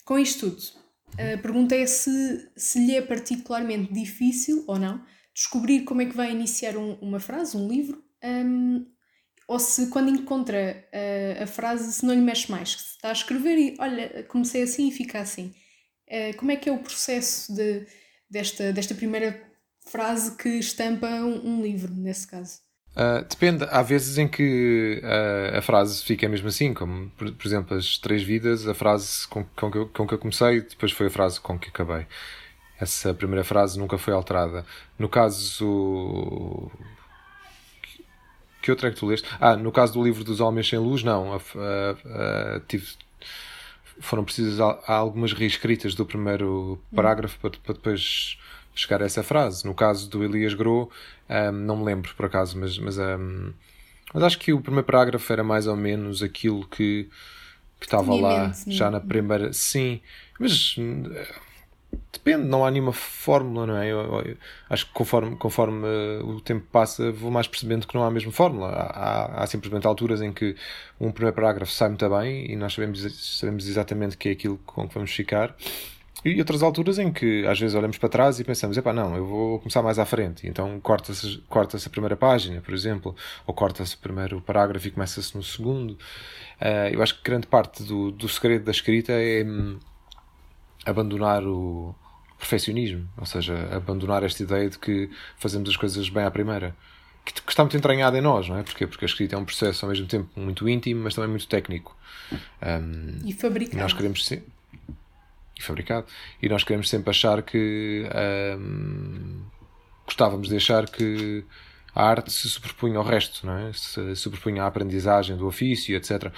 [SPEAKER 2] Com isto tudo, a pergunta é se, se lhe é particularmente difícil ou não descobrir como é que vai iniciar um, uma frase, um livro, um, ou se quando encontra a, a, frase se não lhe mexe mais, se está a escrever e olha, comecei assim e fica assim. Uh, como é que é o processo de desta, desta primeira frase que estampa um, um livro, nesse caso?
[SPEAKER 3] Uh, depende, há vezes em que uh, a frase fica mesmo assim, como por, por, exemplo as três vidas, a frase com, com, que eu, com que eu comecei, depois foi a frase com que acabei. Essa primeira frase nunca foi alterada. No caso. Que outra é que tu leste? Ah, no caso do livro dos Homens Sem Luz, não. A, tive, foram precisas algumas reescritas do primeiro parágrafo para, para, depois chegar a essa frase. No caso do Elias Gros, um, não me lembro por acaso, mas, mas, um, mas acho que o primeiro parágrafo era mais ou menos aquilo que, que estava lá já na primeira. Sim, mas Depende, não há nenhuma fórmula, não é? Eu, eu, acho que conforme, conforme uh, o tempo passa, vou mais percebendo que não há a mesma fórmula. Há, há, há, simplesmente alturas em que um primeiro parágrafo sai muito bem e nós sabemos, sabemos exatamente que é aquilo com que vamos ficar. E outras alturas em que às vezes olhamos para trás e pensamos, epá, não, eu vou começar mais à frente. Então corta-se corta a primeira página, por exemplo, ou corta-se o primeiro parágrafo e começa-se no segundo. Uh, eu acho que grande parte do, do segredo da escrita é hum, abandonar o perfeccionismo, ou seja, abandonar esta ideia de que fazemos as coisas bem à primeira. Que, que está muito entranhada em nós, não é? Porquê? Porque a escrita é um processo ao mesmo tempo muito íntimo, mas também muito técnico.
[SPEAKER 2] Um, e fabricado.
[SPEAKER 3] E nós queremos ser e fabricado. E nós queremos sempre achar que um, gostávamos de achar que a arte se sobrepunha ao resto, não é? se sobrepunha à aprendizagem do ofício, etc.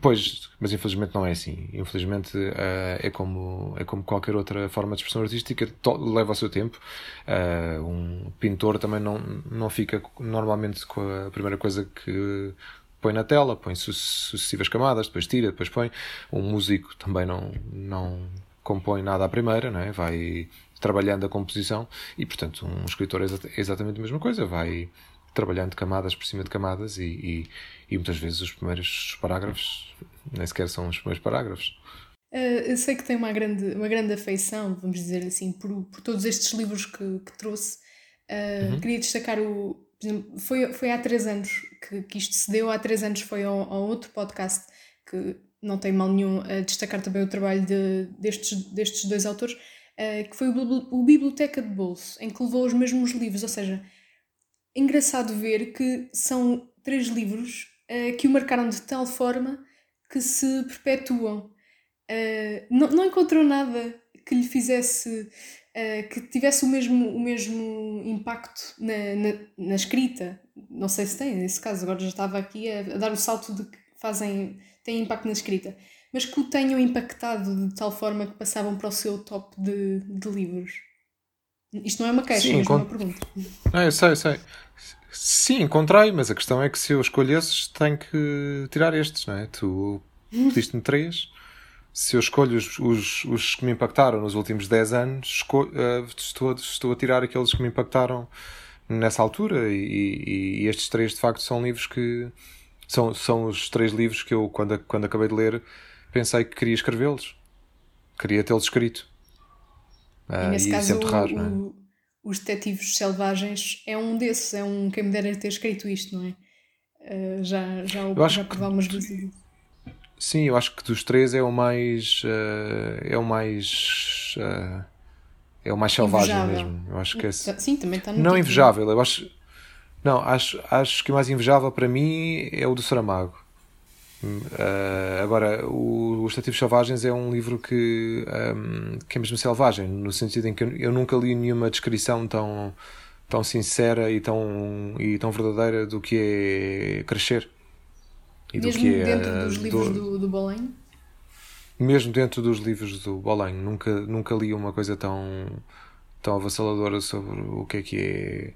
[SPEAKER 3] Pois, mas infelizmente não é assim. Infelizmente uh, é, como, é como qualquer outra forma de expressão artística, leva o seu tempo. Uh, um pintor também não, não fica normalmente com a primeira coisa que põe na tela, põe sucessivas camadas, depois tira, depois põe. Um músico também não, não compõe nada à primeira, não é? vai trabalhando a composição e, portanto, um escritor é exatamente a mesma coisa, vai trabalhando camadas por cima de camadas e, e, e muitas vezes os primeiros parágrafos nem sequer são os primeiros parágrafos.
[SPEAKER 2] Uh, eu sei que tem uma grande, uma grande afeição, vamos dizer assim, por, por todos estes livros que, que trouxe. Uh, uhum. Queria destacar o. Exemplo, foi, foi há três anos que, que isto se deu, há três anos foi a outro podcast que não tem mal nenhum a destacar também o trabalho de, destes, destes dois autores, uh, que foi o, Biblioteca de Bolso, em que levou os mesmos livros, ou seja, é engraçado ver que são três livros uh, que o marcaram de tal forma que se perpetuam. Uh, não, não encontrou nada que lhe fizesse que tivesse o mesmo, o mesmo impacto na, na, na, escrita. Não sei se tem, nesse caso, agora já estava aqui a, a dar o salto de que fazem têm impacto na escrita, mas que o tenham impactado de tal forma que passavam para o seu top de, de livros. Isto não é uma queixa, Sim, mas é uma pergunta.
[SPEAKER 3] Não, eu sei, eu sei. Sim, encontrei, mas a questão é que se eu escolho esses, tenho que tirar estes, não é? Tu pediste-me três. Se eu escolho os, os, os, que me impactaram nos últimos 10 anos, escolho, uh, estou, estou a tirar aqueles que me impactaram nessa altura. E, e, e, estes três, de facto, são livros que, são, são os três livros que eu, quando, quando acabei de ler, pensei que queria escrevê-los. Queria tê-los escrito.
[SPEAKER 2] Uh, e nesse e caso, o, raro, o, é? Os Detetives Selvagens é um desses, é um quem me dera ter escrito isto, não é? Uh, já já, o, já por algumas vezes.
[SPEAKER 3] Sim, eu acho que dos três é o mais. Uh, é o mais. Uh, é o mais selvagem invejável. mesmo. Eu acho que é...
[SPEAKER 2] Sim, também está no
[SPEAKER 3] Não título. invejável, eu acho. Não, acho, acho que o mais invejável para mim é o do Saramago. Uh, agora, o, Os Estativos Selvagens é um livro que, um, que é mesmo selvagem, no sentido em que eu, eu, nunca li nenhuma descrição tão, tão sincera e tão, e tão verdadeira do que é crescer.
[SPEAKER 2] E mesmo do que é, dentro dos livros do, do Bolém?
[SPEAKER 3] Mesmo dentro dos livros do Bolém. Nunca, nunca li uma coisa tão, tão avassaladora sobre o que é que é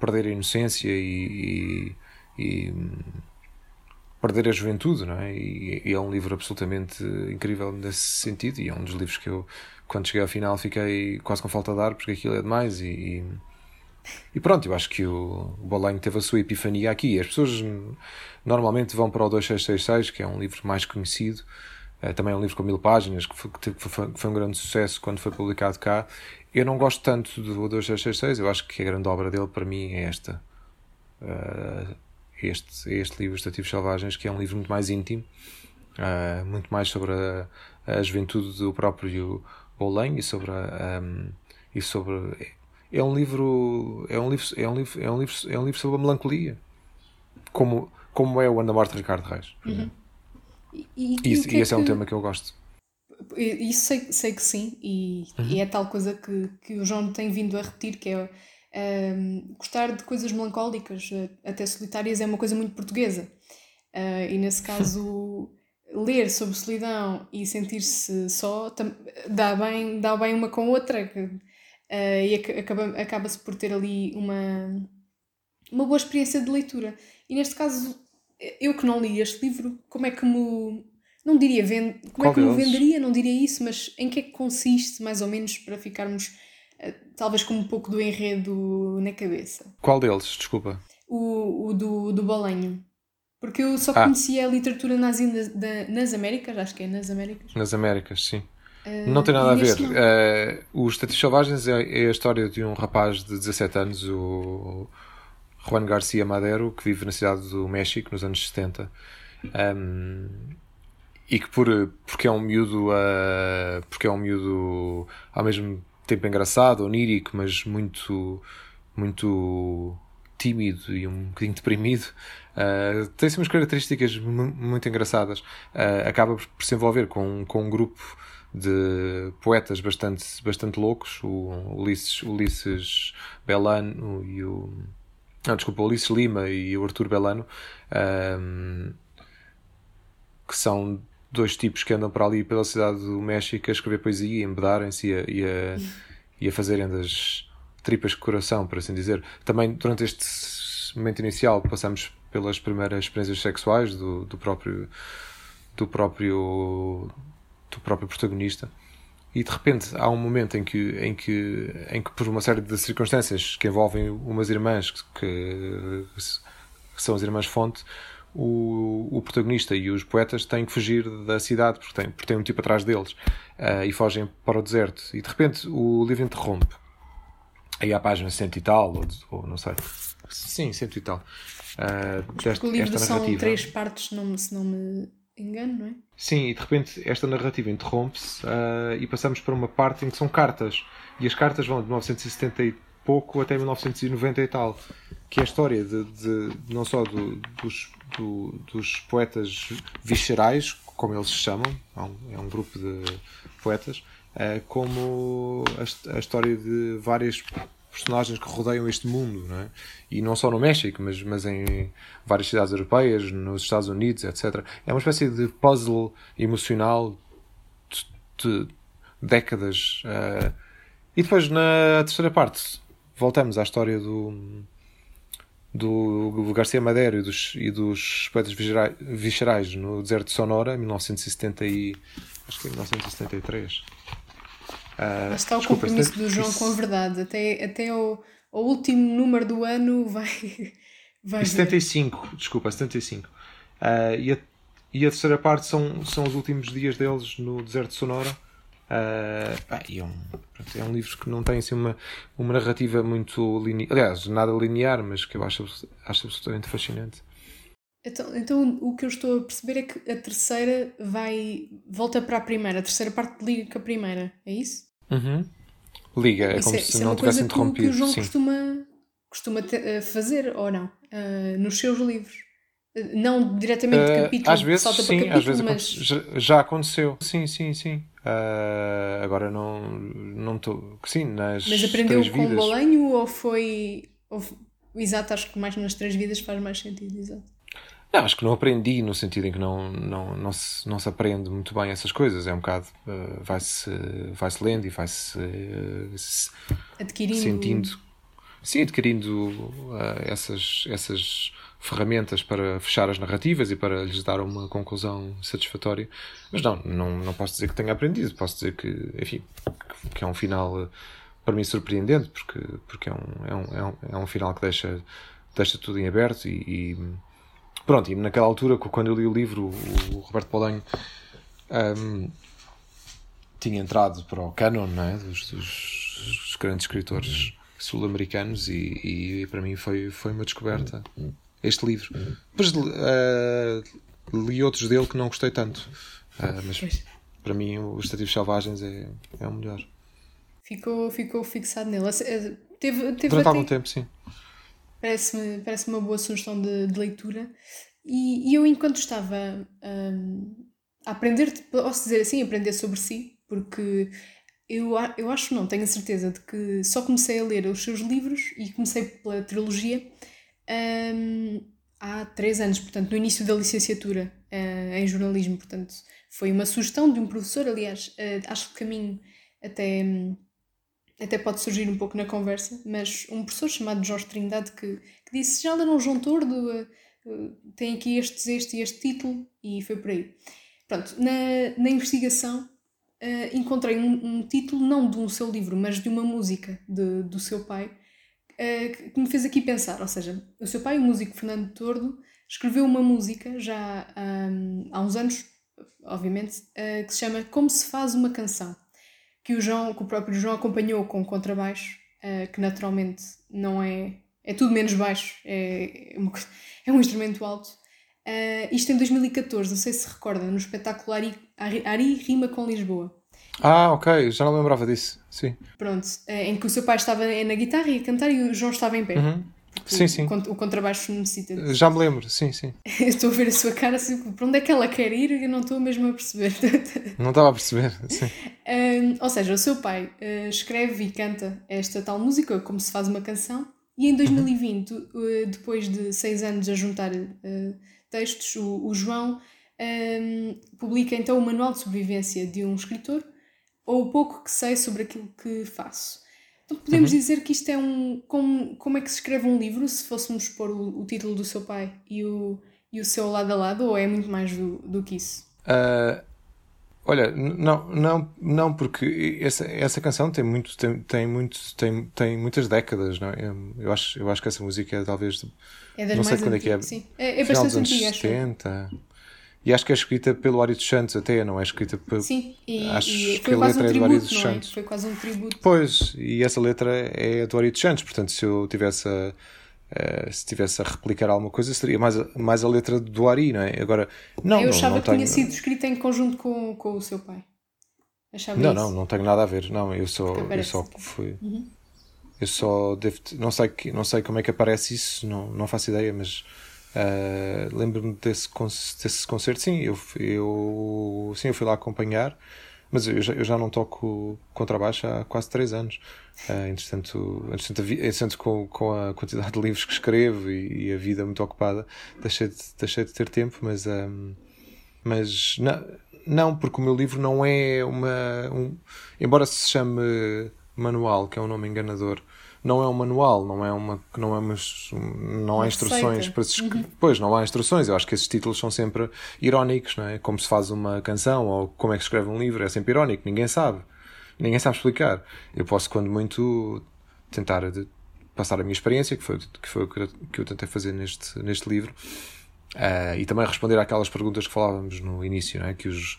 [SPEAKER 3] perder a inocência e, e, e perder a juventude, não é? E, e, é um livro absolutamente incrível nesse sentido e é um dos livros que eu, quando cheguei ao final, fiquei quase com falta de ar porque aquilo é demais e, e pronto, eu acho que o, o Bolanho teve a sua epifania aqui. As pessoas normalmente vão para o 2666, que é um livro mais conhecido, é, também é um livro com mil páginas, que foi, que foi, que foi um grande sucesso quando foi publicado cá, eu não gosto tanto do 2666, eu acho que a grande obra dele para mim é esta. Uh, este, este livro, Estativos Selvagens, que é um livro muito mais íntimo, uh, muito mais sobre a, a, juventude do próprio Boulain e sobre a, um, e sobre é um livro é um livro é um livro é um livro é um livro sobre a melancolia como como é o Anda Morte de Ricardo Reis
[SPEAKER 2] uhum.
[SPEAKER 3] e, e, e, e esse é um tema que eu gosto
[SPEAKER 2] isso sei, sei que sim, e, uhum. e, é tal coisa que, que o João tem vindo a repetir, que é um, gostar de coisas melancólicas, eh, até solitárias, é uma coisa muito portuguesa. Uh, e nesse caso, ler sobre solidão e sentir-se só dá bem, dá bem uma com outra. Uh, e acaba, acaba-se por ter ali uma, uma boa experiência de leitura. E neste caso, eu que não li este livro, como é que me não diria vend... como Qual é que eu venderia, não diria isso, mas em que é que consiste, mais ou menos, para ficarmos talvez com um pouco do enredo na cabeça?
[SPEAKER 3] Qual deles? Desculpa.
[SPEAKER 2] O, o do, do Bolenho. Porque eu só ah. conhecia a literatura nazi na, nas Américas, acho que é nas Américas.
[SPEAKER 3] Nas Américas, sim. Uh, não tem nada a ver. Uh, os Tetis Selvagens é, é, a história de um rapaz de 17 anos, o Juan Garcia Madero, que vive na cidade do México nos anos 70. Um, e que por, porque é um miúdo uh, porque é um miúdo ao mesmo tempo engraçado, onírico, mas muito muito tímido e um bocadinho deprimido, uh, tem umas características muito engraçadas. Uh, acaba por se envolver com, com um grupo de poetas bastante, bastante loucos, o Ulisses, Ulisses Belano e o. Não, desculpa, o Ulisses Lima e o Arthur Belano, um, que são dois tipos que andam para ali pela cidade do México a escrever poesia, a embedarem-se e a, e, e a fazerem das tripas de coração, por assim dizer. Também durante este momento inicial passamos pelas primeiras experiências sexuais do, do próprio do próprio do próprio protagonista e de repente há um momento em que em que em que por uma série de circunstâncias que envolvem umas irmãs que, que, que são as irmãs Fonte o, o protagonista e os poetas têm que fugir da cidade porque tem, porque tem um tipo atrás deles uh, e fogem para o deserto e de repente o livro interrompe aí à página cento e tal, ou, ou não sei. Sim, cento e tal. Uh,
[SPEAKER 2] deste, o livro são três partes, não, se não me engano, não é?
[SPEAKER 3] Sim, e de repente esta narrativa interrompe-se uh, e passamos para uma parte em que são cartas. E as cartas vão de 1970 e pouco até 1990 e tal. Que é a história de, de não só do, dos, do, dos poetas viscerais, como eles se chamam, é um, é grupo de poetas, uh, como a, a história de várias personagens que rodeiam este mundo, não é? E não só no México, mas, mas em várias cidades europeias, nos Estados Unidos, etc. É uma espécie de puzzle emocional de, de décadas. Uh, e depois, na terceira parte, voltamos à história do, do Garcia Madero e dos, e dos poetas viscerais no deserto de Sonora, em 1970 e, acho que é 1973.
[SPEAKER 2] Uh, Lá está o desculpa, compromisso do João com a verdade. Até, até o, o último número do ano vai. vai
[SPEAKER 3] 75, ver. desculpa, 75. Uh, e, a, e a terceira parte são, são os últimos dias deles no deserto de Sonora. Uh, é, um, é um livro que não tem assim, uma, uma narrativa muito linear, aliás, nada linear, mas que eu acho, acho absolutamente fascinante.
[SPEAKER 2] Então, então o que eu estou a perceber é que a terceira vai volta para a primeira, a terceira parte liga com a primeira, é isso?
[SPEAKER 3] Uhum. Liga, é isso como é, se é não tivesse interrompido.
[SPEAKER 2] Que, que o João sim. costuma, costuma te, fazer, ou não, uh, nos seus livros. Uh, não diretamente de capítulo,
[SPEAKER 3] às vezes, salta sim, para capítulo, às vezes mas... já, aconteceu. Sim, sim, sim. Uh, agora não não estou. Sim, nas
[SPEAKER 2] Mas aprendeu com o balanho ou foi. Ou, exato, acho que mais nas três vidas faz mais sentido, exato.
[SPEAKER 3] Não, acho que não aprendi no sentido em que não, não, não, se, não se aprende muito bem essas coisas. É um bocado. Uh, vai-se vai -se lendo e vai-se uh,
[SPEAKER 2] adquirindo.
[SPEAKER 3] sentindo. Sim, adquirindo essas, essas ferramentas para fechar as narrativas e para lhes dar uma conclusão satisfatória. Mas não, não, não posso dizer que tenha aprendido. Posso dizer que, enfim, que é um final para mim surpreendente, porque, porque é, um, é, um, é, um, é um final que deixa, deixa tudo em aberto e, e Pronto, e naquela altura, quando eu li o livro, o Roberto Bolanho um, tinha entrado para o canon é? dos, dos, dos, grandes escritores sul-americanos e, e, para mim foi, foi uma descoberta este livro. Depois uh, li outros dele que não gostei tanto, uh, mas para mim os Estativos Selvagens é, é o melhor.
[SPEAKER 2] Ficou, ficou fixado nele. Eh, teve, teve
[SPEAKER 3] Durante algum tempo, sim.
[SPEAKER 2] Parece-me parece uma boa sugestão de, de leitura. E, e, eu, enquanto estava um, a aprender, posso dizer assim, aprender sobre si, porque eu, eu acho, não, tenho a certeza de que só comecei a ler os seus livros e comecei pela trilogia um, há três anos, portanto, no início da licenciatura uh, em jornalismo. Portanto, foi uma sugestão de um professor, aliás, uh, acho que o caminho até. Um, até pode surgir um pouco na conversa, mas um professor chamado Jorge Trindade que, que disse: Já leram João Tordo? Uh, tem aqui este, este e este título, e foi por aí. Pronto, na, na investigação encontrei um, um, título, não de um seu livro, mas de uma música de, do seu pai, uh, que me fez aqui pensar. Ou seja, o seu pai, o músico Fernando Tordo, escreveu uma música já um, há uns anos, obviamente, uh, que se chama Como se faz uma canção, que o, João, que o próprio João acompanhou com contrabaixo, que naturalmente não é. É tudo menos baixo, é, uma, é um instrumento alto. Uh, isto em 2014, não sei se recorda, no espetáculo Ari, Ari Rima com Lisboa.
[SPEAKER 3] Ah, ok, já não lembrava disso, sim.
[SPEAKER 2] Pronto, uh, em que o seu pai estava na guitarra e a cantar e o João estava em pé.
[SPEAKER 3] Uhum. Sim, sim.
[SPEAKER 2] O, contrabaixo necessita.
[SPEAKER 3] De... Já me lembro, sim, sim.
[SPEAKER 2] estou a ver a sua cara assim, para onde é que ela quer ir e eu não estou mesmo a perceber.
[SPEAKER 3] não estava a perceber, sim.
[SPEAKER 2] Uh, ou seja, o seu pai uh, escreve e canta esta tal música, como se faz uma canção, e em 2020, uhum. uh, depois de seis anos a juntar textos, o, o João um, publica então o Manual de Sobrevivência de um Escritor, ou o pouco que sei sobre aquilo que faço. Então podemos uhum. dizer que isto é um. Como, como é que se escreve um livro, se fôssemos pôr o, o título do seu pai e o, e o seu lado a lado, ou é muito mais do, do que isso?
[SPEAKER 3] Uh, olha, não, não, não porque essa, essa canção tem, muito, tem, tem, muito, tem, tem muitas décadas, não é? Eu acho, eu acho que essa música é talvez
[SPEAKER 2] é das não sei quando é que é. Sim. É, é bastante antiga, acho.
[SPEAKER 3] 70. E acho que é escrita pelo Ari dos Santos, até, não é escrita
[SPEAKER 2] pelo. Sim, e,
[SPEAKER 3] acho
[SPEAKER 2] e
[SPEAKER 3] que a letra um é do Ari dos
[SPEAKER 2] é?
[SPEAKER 3] Santos.
[SPEAKER 2] Foi quase um tributo.
[SPEAKER 3] Pois, e essa letra é do Ari dos Santos, portanto, se eu tivesse a, uh, se tivesse a replicar alguma coisa, seria mais a, mais a letra do Ari, não é? Agora, não.
[SPEAKER 2] Eu achava
[SPEAKER 3] não, não
[SPEAKER 2] que
[SPEAKER 3] tenho...
[SPEAKER 2] tinha sido escrita em conjunto com, com o seu pai. Achava
[SPEAKER 3] não,
[SPEAKER 2] isso.
[SPEAKER 3] não, não tenho nada a ver. Não, eu só, eu só fui. Uhum. Eu só devo. Não sei, não sei como é que aparece isso, não, não faço ideia, mas Uh, Lembro-me desse, desse concerto, sim, eu, eu, sim, eu fui lá acompanhar, mas eu já, eu já não toco contrabaixo há quase 3 anos. Uh, entretanto, entretanto, entretanto com, com a quantidade de livros que escrevo e, e, a vida muito ocupada, deixei de, deixei de ter tempo, mas, um, mas não, não, porque o meu livro não é uma. Um, embora se chame manual, que é um nome enganador, não é um manual, não é uma, não é umas, não há instruções para se uhum. Pois, não há instruções. Eu acho que esses títulos são sempre irónicos, não é? Como se faz uma canção ou como é que se escreve um livro, é sempre irónico, ninguém sabe. Ninguém sabe explicar. Eu posso, quando muito, tentar passar a minha experiência, que foi, que foi o que eu tentei fazer neste, neste livro, uh, e também responder àquelas perguntas que falávamos no início, não é? Que os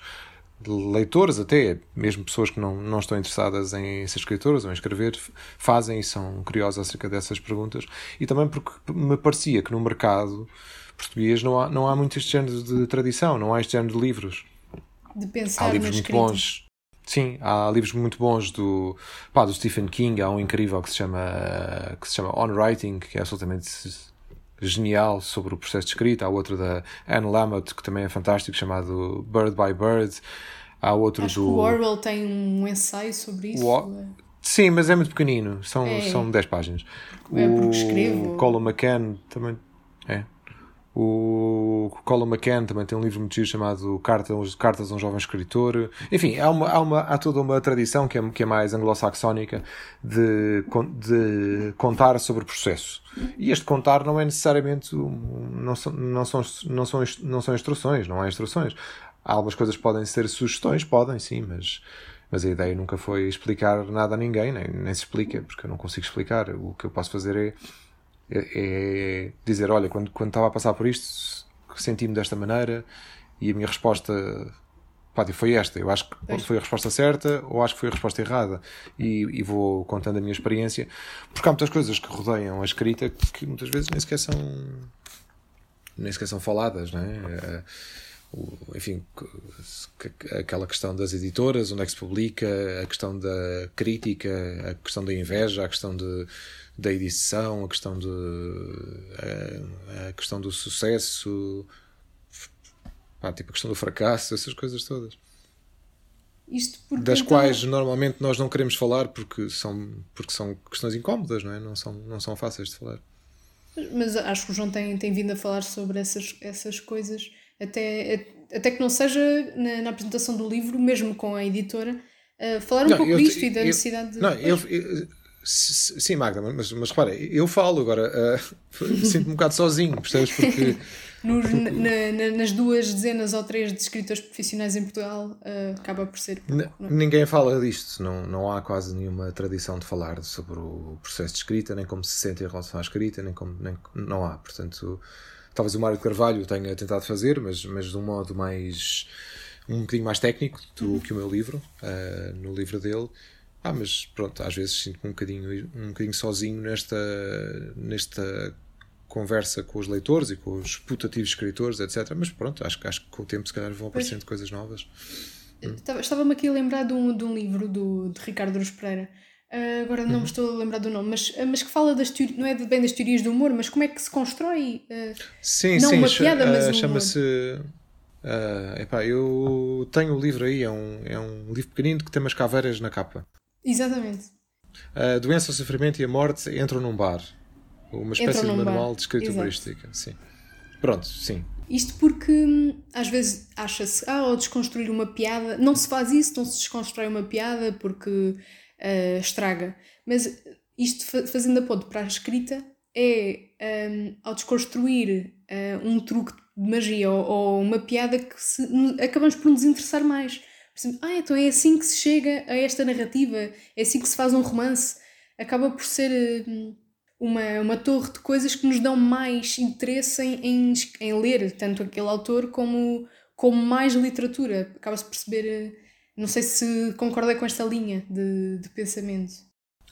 [SPEAKER 3] leitores até, mesmo pessoas que não, não estão interessadas em ser escritores ou em escrever, fazem e são curiosos acerca dessas perguntas. E também porque me parecia que no mercado português não há, não há muito este género de tradição, não há este género de livros.
[SPEAKER 2] De pensar
[SPEAKER 3] há livros muito bons. Sim, há livros muito bons do, pá, do Stephen King, há um incrível que se chama, que se chama On Writing, que é absolutamente genial sobre o processo de escrita. Há outro da Anne Lamott, que também é fantástico, chamado Bird by Bird. Há outro
[SPEAKER 2] Acho
[SPEAKER 3] do.
[SPEAKER 2] O Orwell tem um ensaio sobre isso. O...
[SPEAKER 3] Sim, mas é muito pequenino, são, é. são 10 páginas.
[SPEAKER 2] É porque escrevo.
[SPEAKER 3] O Colin McCann também. É. O Colin McCann também tem um livro muito giro chamado Cartas, Cartas a um Jovem Escritor. Enfim, há, uma, há, uma, há toda uma tradição que é, que é mais anglo-saxónica de, de contar sobre o processo. E este contar não é necessariamente. Não são, não são, não são, não são instruções, não há instruções. Algumas coisas podem ser sugestões, podem sim, mas, mas a ideia nunca foi explicar nada a ninguém, nem, nem se explica, porque eu não consigo explicar. O que eu posso fazer é é, é dizer: olha, quando, quando estava a passar por isto, senti-me desta maneira e a minha resposta pá, foi esta. Eu acho que foi a resposta certa ou acho que foi a resposta errada. E, e, vou contando a minha experiência, porque há muitas coisas que rodeiam a escrita que muitas vezes nem sequer são, nem sequer são faladas, não é? é enfim, aquela questão das editoras, onde é que se publica, a questão da crítica, a questão da inveja, a questão de da edição, a questão, de, a, a questão do sucesso, pá, tipo a questão do fracasso, essas coisas todas. das então... quais normalmente nós não queremos falar porque são, porque são questões incómodas, não é? Não são, não são fáceis de falar.
[SPEAKER 2] Mas acho que o João tem, tem vindo a falar sobre essas, essas coisas, até, até que não seja na, na apresentação do livro, mesmo com a editora, uh, falar um não, pouco eu, disto eu, e da necessidade de.
[SPEAKER 3] Não, eu Sim, Magda, mas, mas repara, eu falo agora, uh, sinto-me um bocado sozinho, percebes? Porque.
[SPEAKER 2] nos, na, na, nas duas dezenas ou três de escritores profissionais em Portugal uh, acaba por ser. Pouco,
[SPEAKER 3] é? Ninguém fala disto, não, não há quase nenhuma tradição de falar sobre o processo de escrita, nem como se sente em relação à escrita, nem como. Nem, não há. Portanto, talvez o Mário de Carvalho tenha tentado fazer, mas, mas de um modo mais. um bocadinho mais técnico do que o meu livro, uh, no livro dele. Ah, mas pronto, às vezes sinto-me um bocadinho, um bocadinho sozinho nesta, nesta conversa com os leitores e com os putativos escritores, etc. Mas pronto, acho, acho que com o tempo se calhar vão aparecendo pois. coisas novas.
[SPEAKER 2] Estava-me aqui a lembrar de um, de um livro do, de Ricardo Ruz Pereira. Uh, agora não uhum. me estou a lembrar do nome, mas, ah, mas que fala das teorias, não é bem das teorias do humor, mas como é que se constrói. Uh,
[SPEAKER 3] sim, não sim, uma piada, mas. Uh, Chama-se. Uh, epá, eu tenho o livro aí, é um, é um livro pequenino que tem umas caveiras na capa.
[SPEAKER 2] Exatamente.
[SPEAKER 3] A doença, o sofrimento e a morte entram num bar. Uma espécie de manual bar. de escrita humorística. Sim. Pronto, sim.
[SPEAKER 2] Isto porque hum, às vezes acha-se, ah, ou desconstruir uma piada, não se faz isso, não se desconstrói uma piada porque uh, estraga. Mas isto fazendo a ponto para a escrita é um, ao desconstruir uh, um truque de magia ou, ou uma piada que se, acabamos por nos interessar mais. Exemplo, ah, então é assim que se chega a esta narrativa, é assim que se faz um romance. Acaba por ser. Uh, uma, uma torre de coisas que nos dão mais interesse em, em, em ler tanto aquele autor como, como mais literatura. Acaba-se por perceber. Eh, não sei se concorda com esta linha de, de pensamento.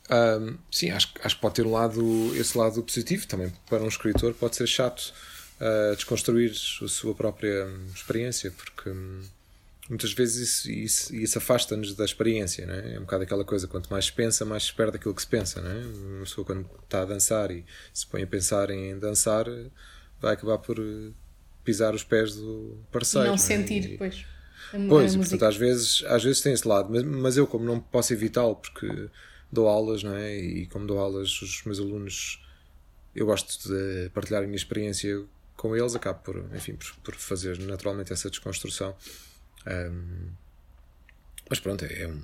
[SPEAKER 3] Um, sim, acho, acho que pode ter um lado, esse lado positivo também. Para um escritor, pode ser chato uh, desconstruir a sua própria experiência, porque. Um, muitas vezes isso, isso, isso afasta-nos da experiência, não é? É um bocado aquela coisa, quanto mais se pensa, mais se perde aquilo que se pensa, não é? Uma pessoa quando está a dançar e se põe a pensar em dançar, vai acabar por eh, pisar os pés do parceiro.
[SPEAKER 2] Não, não é? sentir, depois.
[SPEAKER 3] Pois, portanto, às vezes, às vezes tem esse lado, mas, mas eu, como não posso evitá-lo, porque dou aulas, não é? E como dou aulas, os meus alunos, eu gosto de partilhar a minha experiência com eles, acabo por, enfim, por, por fazer naturalmente essa desconstrução. Um, mas pronto, é, é um.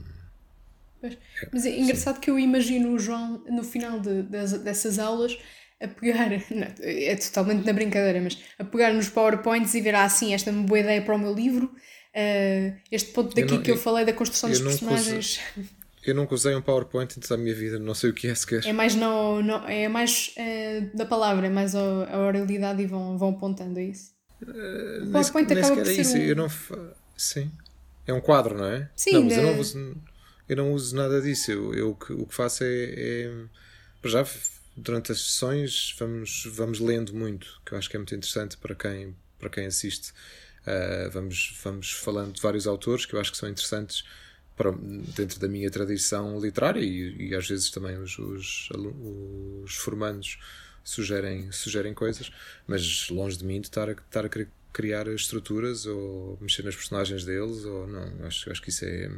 [SPEAKER 2] É, mas é engraçado sim. que eu imagino o João no final de, dessas aulas a pegar, não, é totalmente na brincadeira, mas a pegar nos PowerPoints e ver ah, sim, esta é uma boa ideia para o meu livro. Uh, este ponto daqui eu não, que eu, eu, falei da construção dos personagens.
[SPEAKER 3] eu nunca usei um PowerPoint em toda a minha vida, não sei o que é sequer.
[SPEAKER 2] É mais, no, no, é mais uh, da palavra, é mais a, a oralidade e vão, vão apontando a isso.
[SPEAKER 3] Uh, o PowerPoint nem, acaba nem por ser. Isso. Um... Eu não, Sim. É um quadro, não é? Sim. Não, mas eu, não uso, eu não uso nada disso. Eu, eu o que faço é, é. Já durante as sessões vamos, vamos lendo muito, que eu acho que é muito interessante para quem, para quem assiste. Uh, vamos, vamos falando de vários autores que eu acho que são interessantes para, dentro da minha tradição literária e, e às vezes também os, os, os formandos sugerem, sugerem coisas, mas longe de mim de estar a, estar a querer criar estruturas ou mexer nas personagens deles ou não acho, acho que isso é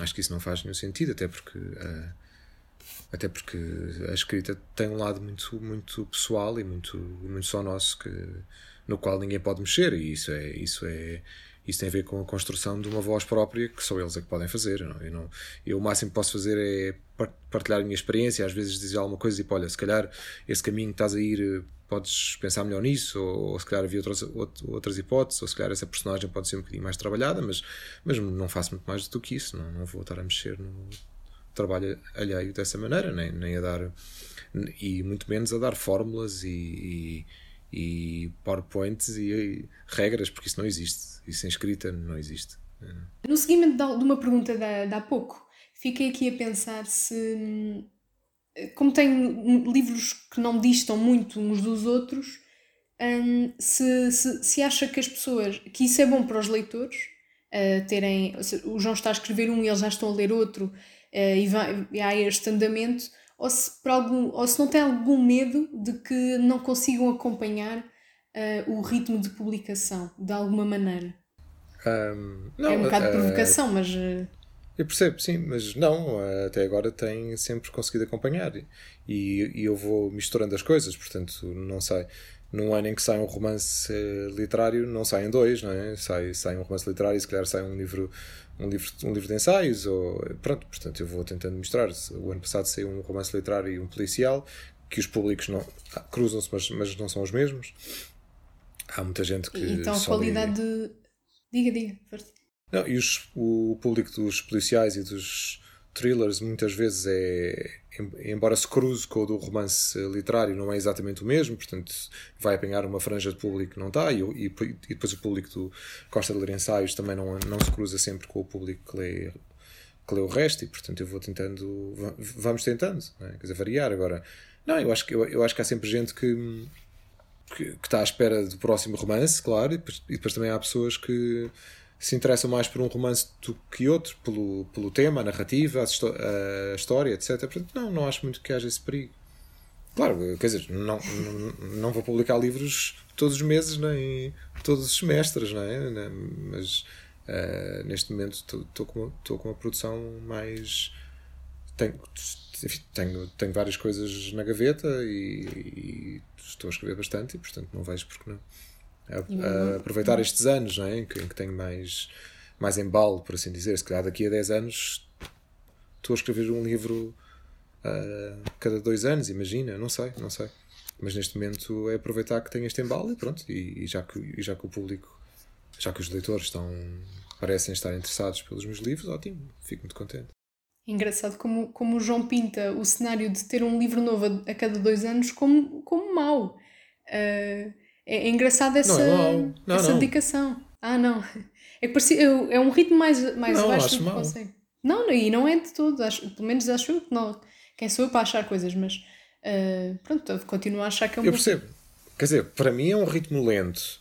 [SPEAKER 3] acho que isso não faz nenhum sentido até porque uh, até porque a escrita tem um lado muito muito pessoal e muito muito só nosso que no qual ninguém pode mexer e isso é isso é isso tem a ver com a construção de uma voz própria que só eles é que podem fazer. Não? Eu, não, eu o máximo que posso fazer é partilhar a minha experiência, às vezes dizer alguma coisa e tipo, olha, se calhar esse caminho que estás a ir podes pensar melhor nisso, ou, ou se calhar havia outras, outras hipóteses, ou se calhar essa personagem pode ser um bocadinho mais trabalhada, mas, mas não faço muito mais do que isso, não, não vou estar a mexer no trabalho alheio dessa maneira, nem, nem a dar, e muito menos a dar fórmulas e, e, e PowerPoints e, e, regras, porque isso não existe, isso em escrita não existe.
[SPEAKER 2] No seguimento de uma pergunta de, há pouco, fiquei aqui a pensar se como tem livros que não distam muito uns dos outros, um, se, se, se, acha que as pessoas, que isso é bom para os leitores, uh, terem, o João está a escrever um e eles já estão a ler outro, uh, e, vai, e há este andamento, ou se, por algum, ou se não tem algum medo de que não consigam acompanhar uh, o ritmo de publicação, de alguma maneira. Um, não, é um bocado de provocação, mas.
[SPEAKER 3] Eu percebo, sim, mas não, até agora tem sempre conseguido acompanhar e, e eu vou misturando as coisas, portanto, não sei. Num ano em que sai um romance eh, literário, não saem dois, não é? Sai, sai um romance literário e se calhar sai um livro, um livro, um livro de ensaios, ou pronto, portanto, eu vou tentando misturar. O ano passado saiu um romance literário e um policial, que os públicos não cruzam-se, mas, mas não são os mesmos. Há muita gente que.
[SPEAKER 2] Então a qualidade lê... de. Diga, diga, força.
[SPEAKER 3] Não, e os, o público dos policiais e dos thrillers muitas vezes é, embora se cruze com o do romance literário, não é exatamente o mesmo, portanto vai apanhar uma franja de público que não está, e, e, e depois o público do Costa de Ler Ensaios também não, não se cruza sempre com o público que lê, que lê o resto, e portanto eu vou tentando, vamos tentando, é? quer dizer, variar. Agora, não, eu acho que, eu, eu acho que há sempre gente que, que, que está à espera do próximo romance, claro, e depois, e depois também há pessoas que se interessam mais por um romance do que outro, pelo, pelo tema, a narrativa, a, história, etc. Portanto, não, não acho muito que haja esse perigo. Claro, quer dizer, não, não, não vou publicar livros todos os meses, nem todos os semestres, não é? Mas uh, neste momento estou com, com uma produção mais. Tenho, enfim, tenho, tenho várias coisas na gaveta e, e, estou a escrever bastante e, portanto, não vejo porque não a, a aproveitar estes anos não é? em, que, em que tenho mais, mais embalo, por assim dizer. Se calhar daqui a 10 anos estou a escrever um livro uh, cada dois anos, imagina, não sei, não sei. Mas neste momento é aproveitar que tenho este embalo e pronto, e, e já, que, e já que o público, já que os leitores estão, parecem estar interessados pelos meus livros, ótimo, fico muito contente.
[SPEAKER 2] Engraçado como, como o João pinta o cenário de ter um livro novo a, a cada dois anos como, como mau. Uh, é, é engraçado essa, não, não, essa não. dedicação. Ah, não. É que parecia, é um ritmo mais, mais
[SPEAKER 3] não,
[SPEAKER 2] baixo
[SPEAKER 3] acho do que
[SPEAKER 2] consegue. Não, e não é de todo. Acho, pelo menos acho eu que não. Quem sou eu para achar coisas, mas uh, pronto, continuo a achar que é um
[SPEAKER 3] Eu percebo. Quer dizer, para mim é um ritmo lento.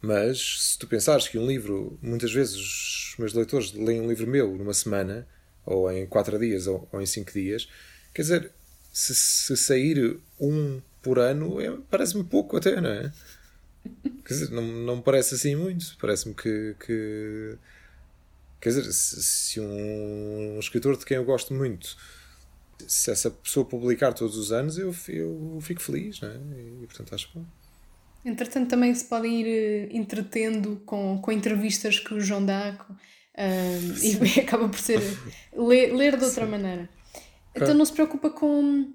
[SPEAKER 3] Mas se tu pensares que um livro, muitas vezes os meus leitores leem um livro meu numa semana, ou em quatro dias, ou, ou em cinco dias, quer dizer, se, se sair um por ano, é, parece-me pouco até, não é? Quer dizer, não, não me parece assim muito. Parece-me que, que. Quer dizer, se, se um, um escritor de quem eu gosto muito se essa pessoa publicar todos os anos, eu, eu fico feliz, não é? E, portanto acho bom.
[SPEAKER 2] Entretanto, também se podem ir eh, entretendo com, com entrevistas que o João dá uh, e acaba por ser ler, ler de outra Sim. maneira. Então não se preocupa com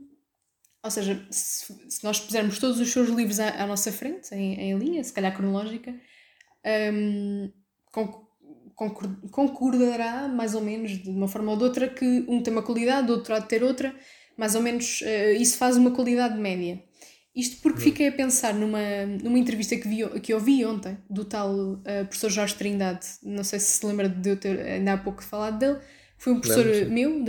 [SPEAKER 2] ou seja, se, se, nós pusermos todos os seus livros à, à nossa frente, em, em, linha, se calhar cronológica, um, concordará mais ou menos de uma forma ou de outra que um tem uma qualidade, outro há de ter outra, mais ou menos uh, isso faz uma qualidade média. Isto porque hum. fiquei a pensar numa, numa entrevista que, vi, que ouvi ontem do tal uh, professor Jorge Trindade, não sei se se lembra de eu ter ainda há pouco falado dele, foi um professor Lembro. meu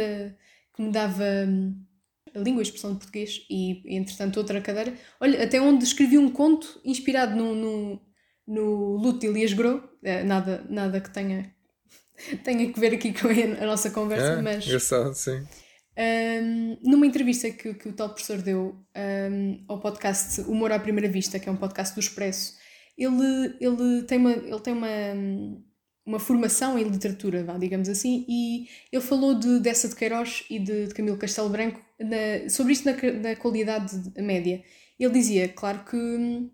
[SPEAKER 2] que me dava. Um, língua e expressão de português e, entretanto, outra cadeira. Olha, até onde escrevi um conto inspirado no, no, no luto de Elias Gros, é, nada, nada que tenha, tenha que ver aqui com a nossa conversa,
[SPEAKER 3] é,
[SPEAKER 2] mas.
[SPEAKER 3] Engraçado, sim.
[SPEAKER 2] Um, numa entrevista que, que o tal professor deu um, ao podcast Humor à Primeira Vista, que é um podcast do Expresso, ele, ele tem uma. Ele tem uma uma formação em literatura, vá, digamos assim, e ele falou de dessa de Queiroz e de, de Camilo Castelo Branco na, sobre isto na, na qualidade média. Ele dizia, claro que uh,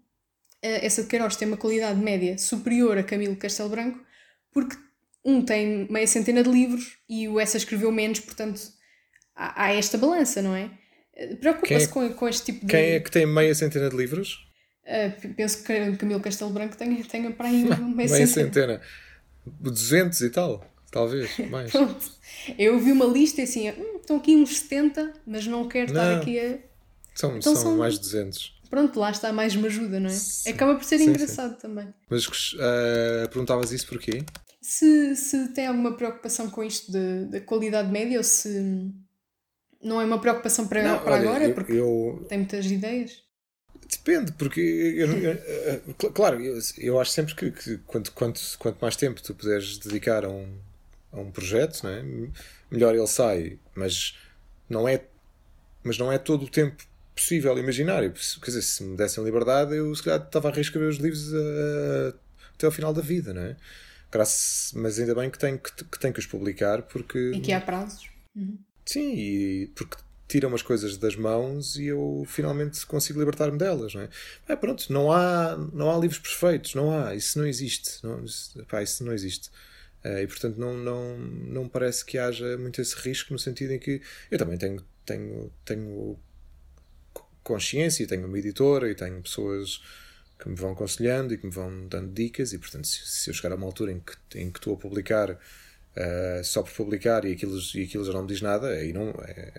[SPEAKER 2] essa de Queiroz tem uma qualidade média superior a Camilo Castelo Branco, porque um tem meia centena de livros e o essa escreveu menos, portanto há, há esta balança, não é? Eh, preocupa-se é, com, com este tipo de.
[SPEAKER 3] Quem é que tem meia centena de livros?
[SPEAKER 2] Uh, penso que Camilo Castelo Branco tenha, tenha para aí meia,
[SPEAKER 3] meia centena. centena. 200 e tal, talvez, mais.
[SPEAKER 2] Pronto. Eu vi uma lista e assim, hum, estão aqui uns 70, mas não quero não. estar aqui a.
[SPEAKER 3] São, então, são, são mais 200.
[SPEAKER 2] Pronto, lá está, mais me ajuda, não é? Sim. Acaba por ser sim, engraçado sim. também.
[SPEAKER 3] Mas uh, perguntavas isso porquê?
[SPEAKER 2] Se, se tem alguma preocupação com isto da qualidade média ou se não é uma preocupação para, não, para olha, agora,
[SPEAKER 3] eu,
[SPEAKER 2] porque
[SPEAKER 3] eu...
[SPEAKER 2] tem muitas ideias.
[SPEAKER 3] Depende, porque eu, eu, eu, claro, eu, acho sempre que, que quanto, quanto, quanto mais tempo tu puderes dedicar a um, a um projeto, não é? melhor ele sai, mas não é, mas não é todo o tempo possível imaginário. Quer dizer, se me dessem liberdade, eu se calhar estava a reescrever os livros a, a, até ao final da vida, não é? Graças, mas ainda bem que tenho que, que, tenho que os publicar porque.
[SPEAKER 2] E que há prazos. Uhum.
[SPEAKER 3] Sim, e porque tiram as coisas das mãos e eu finalmente consigo libertar-me delas, não é? é? Pronto, não há, não há livros perfeitos, não há, isso não existe, não, isso, pá, isso não existe. Uh, e portanto não, não, não parece que haja muito esse risco no sentido em que eu também tenho, tenho, tenho consciência, tenho uma editora e tenho pessoas que me vão aconselhando e que me vão dando dicas, e portanto, se, se eu chegar a uma altura em que, em que estou a publicar uh, só por publicar e aquilo, e aquilo já não me diz nada, aí não,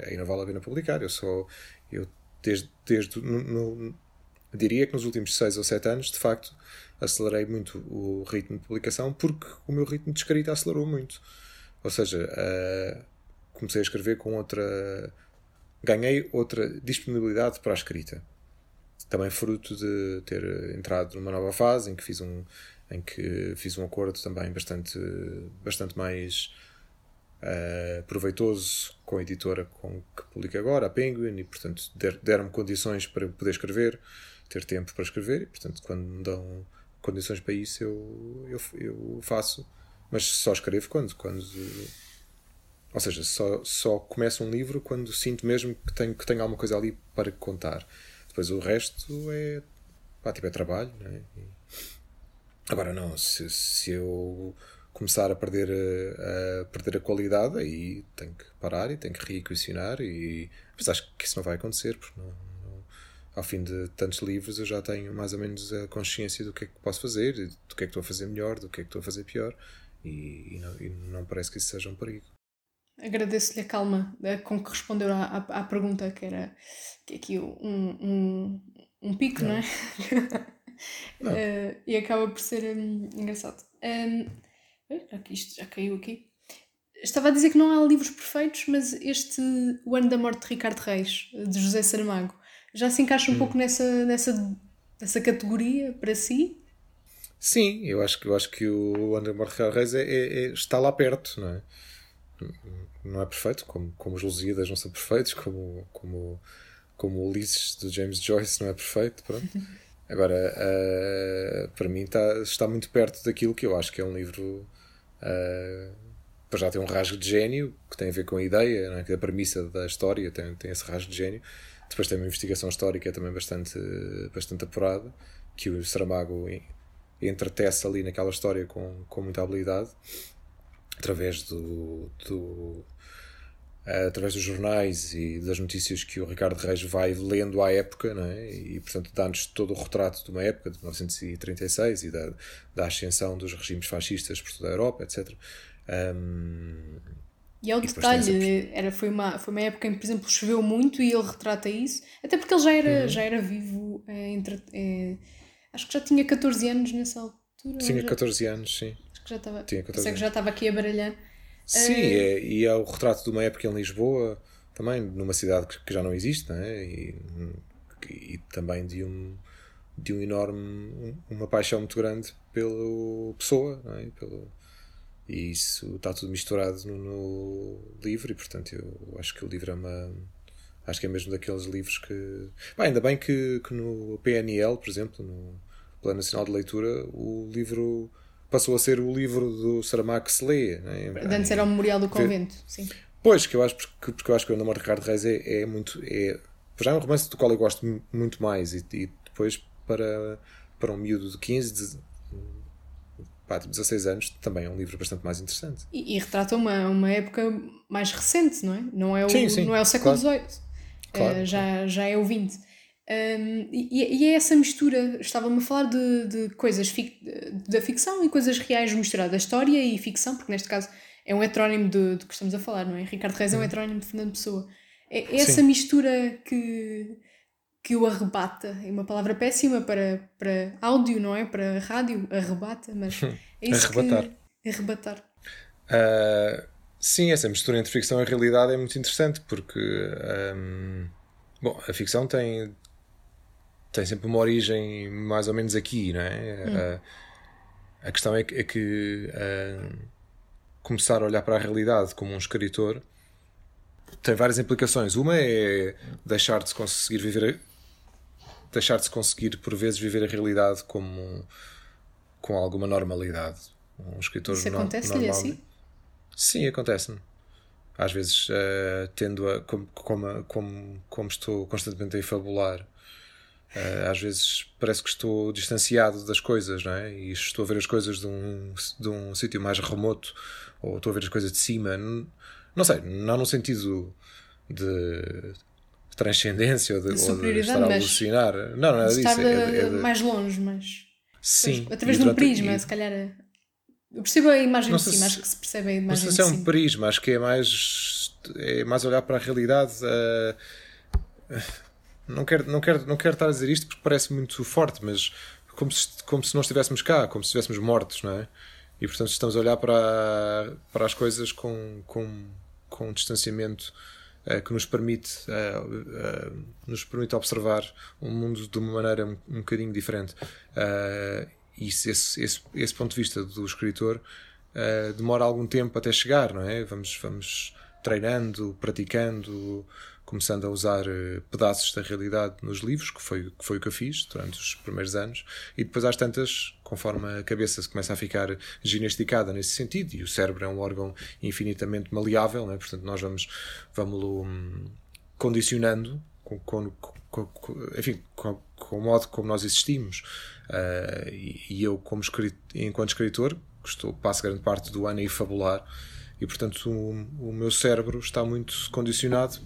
[SPEAKER 3] aí não vale a pena publicar. Eu só, eu desde, desde no, no, diria que nos últimos 6 ou 7 anos, de facto, acelerei muito o ritmo de publicação porque o meu ritmo de escrita acelerou muito. Ou seja, uh, comecei a escrever com outra. ganhei outra disponibilidade para a escrita. Também fruto de ter entrado numa nova fase em que fiz um, em que fiz um acordo também bastante, bastante mais uh, proveitoso com a editora com que publico agora, a Penguin, e portanto deram-me condições para poder escrever, ter tempo para escrever, e portanto quando me dão condições para isso eu, eu, eu faço, mas só escrevo quando, quando ou seja, só, só começo um livro quando sinto mesmo que tenho, que tenho alguma coisa ali para contar. Depois o resto é, pá, tipo, é trabalho. Né? Agora, não, se, se eu começar a perder a, a, perder a qualidade, aí tenho que parar e tenho que reequacionar. E, mas acho que isso não vai acontecer, porque não, não, ao fim de tantos livros eu já tenho mais ou menos a consciência do que é que posso fazer, do que é que estou a fazer melhor, do que é que estou a fazer pior. E, e, não, e não parece que isso seja um perigo.
[SPEAKER 2] Agradeço-lhe a calma eh, com que respondeu à, à, à, pergunta, que era que aqui um, um, um pico, não, não é? Uh, e acaba por ser um, engraçado. Um, que isto já caiu aqui. Estava a dizer que não há livros perfeitos, mas este O Ano da Morte de Ricardo Reis, de José Saramago, já se encaixa um hum. pouco nessa, nessa, nessa categoria para si?
[SPEAKER 3] Sim, eu acho que, eu acho que o Ano da Morte de Ricardo Reis é, é, é, está lá perto, não é? não é perfeito, como, como os Lusíadas não são perfeitos, como, como, como o Ulisses do James Joyce não é perfeito, pronto. Agora, uh, para mim está, está muito perto daquilo que eu acho que é um livro uh, para já ter um rasgo de gênio, que tem a ver com a ideia, é? que a premissa da história tem, tem esse rasgo de gênio. Depois tem uma investigação histórica também bastante, bastante apurada, que o Saramago entretece ali naquela história com, com muita habilidade através do, do através dos jornais e das notícias que o Ricardo Reis vai lendo à época, não é? e portanto dá-nos todo o retrato de uma época, de 1936, e da, da ascensão dos regimes fascistas por toda a Europa, etc. Um,
[SPEAKER 2] e é detalhe, sempre... era, foi, uma, foi uma época em que, por exemplo, choveu muito e ele retrata isso, até porque ele já era, uhum. já era vivo, é, entre, é, acho que já tinha 14 anos nessa altura.
[SPEAKER 3] Tinha 14 anos, sim
[SPEAKER 2] que já estava. Tinha 14 que já estava aqui a baralhar.
[SPEAKER 3] Sim, uh... é, e é o retrato de uma época em Lisboa, também, numa cidade que, que já não existe, não é? E, e, também de um de um enorme uma paixão muito grande pela pessoa não é? pelo e isso está tudo misturado no, no, livro e portanto eu acho que o livro é uma acho que é mesmo daqueles livros que bem, ainda bem que, que no PNL por exemplo no Plano Nacional de Leitura o livro passou a ser o livro do Saramago que se lê. Né?
[SPEAKER 2] Antes era o Memorial do Convento, sim.
[SPEAKER 3] Pois, que eu acho, porque, porque eu acho que o Namoro Ricardo Reis é, é muito. É, já é um romance do qual eu gosto muito mais, e, e depois para, para um miúdo de 15, de, pá, de 16 anos, também é um livro bastante mais interessante.
[SPEAKER 2] E, e retrata uma, uma época mais recente, não é? Não é o, sim, sim, não é o século XVIII. Claro. Claro, uh, já, claro. já é o XX. Um, e, e, é essa mistura, estava-me a falar de, de coisas fic, da ficção e coisas reais misturadas, história e ficção, porque neste caso é um heterónimo de que estamos a falar, não é? Ricardo Reis é um uhum. heterónimo de Fernando Pessoa. É, é essa mistura que, que o arrebata, é uma palavra péssima para, para áudio, não é? Para rádio, arrebata, mas é isso Arrebatar. que... Arrebatar.
[SPEAKER 3] Uh, sim, essa mistura entre ficção e realidade é muito interessante, porque... Um, bom, a ficção tem, tem sempre uma origem mais ou menos aqui, não é? Hum. A, a, questão é que, é que começar a olhar para a realidade como um escritor tem várias implicações. Uma é deixar de se conseguir viver, deixar de se conseguir por vezes viver a realidade como com alguma normalidade. Um escritor
[SPEAKER 2] Isso acontece-lhe assim?
[SPEAKER 3] Sim, acontece-me. Às vezes uh, tendo a como, como, como, como estou constantemente a fabular às vezes parece que estou distanciado das coisas, não é? E estou a ver as coisas de um, de um sítio mais remoto, ou estou a ver as coisas de cima. Não, não sei, não no sentido de transcendência ou de,
[SPEAKER 2] De
[SPEAKER 3] ou de estar a alucinar. Não, não é disso.
[SPEAKER 2] estar
[SPEAKER 3] É, é- é de-
[SPEAKER 2] mais longe, mas
[SPEAKER 3] Sim.
[SPEAKER 2] pois, através de um prisma,
[SPEAKER 3] e-
[SPEAKER 2] se calhar. é- Eu percebo a imagem
[SPEAKER 3] Não
[SPEAKER 2] de cima,
[SPEAKER 3] se-
[SPEAKER 2] acho que se percebe a
[SPEAKER 3] Não
[SPEAKER 2] imagem
[SPEAKER 3] sei
[SPEAKER 2] de
[SPEAKER 3] se é um prisma, acho que é mais é mais olhar para a realidade. eh, não, quero, não, quero, não quero estar a dizer isto porque parece muito forte, mas como se, como se não estivéssemos cá, como se estivéssemos mortos, não é? E portanto estamos a olhar para, para as coisas com, com, com um distanciamento eh, que nos permite, eh, eh, nos permite observar o mundo de uma maneira um, um bocadinho diferente. E se esse, esse, esse ponto de vista do escritor demora algum tempo até chegar, não é? Vamos, vamos treinando, praticando, começando a usar eh, pedaços da realidade nos livros, que foi, que foi o que eu fiz durante os primeiros anos, e depois às tantas, conforme a cabeça se começa a ficar ginasticada nesse sentido, e o cérebro é um órgão infinitamente maleável, não é? portanto nós vamos, vamos-lo hum, condicionando com, com, com, enfim, com, o modo como nós existimos. Ah, e, e eu, como escrit, enquanto escritor, estou, passo grande parte do ano a fabular, e portanto o, o meu cérebro está muito condicionado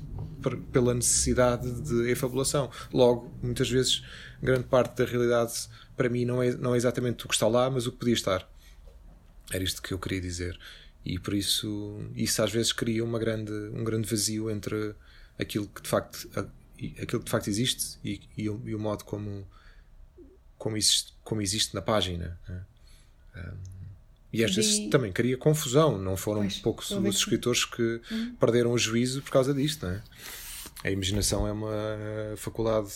[SPEAKER 3] pela necessidade de efabulação. Logo, muitas vezes, grande parte da realidade para mim não é, não é exatamente o que está lá, mas o que podia estar. Era isto que eu queria dizer. E por isso, isso às vezes cria uma grande, um grande vazio entre aquilo que de facto, aquilo que de facto existe e, e, o, e o modo como, como, existe, como existe na página. né? Um, e às vezes
[SPEAKER 2] Vi-
[SPEAKER 3] também cria confusão. Não foram
[SPEAKER 2] Pois,
[SPEAKER 3] poucos os escritores que perderam o juízo por causa disto. Não é? A imaginação é uma faculdade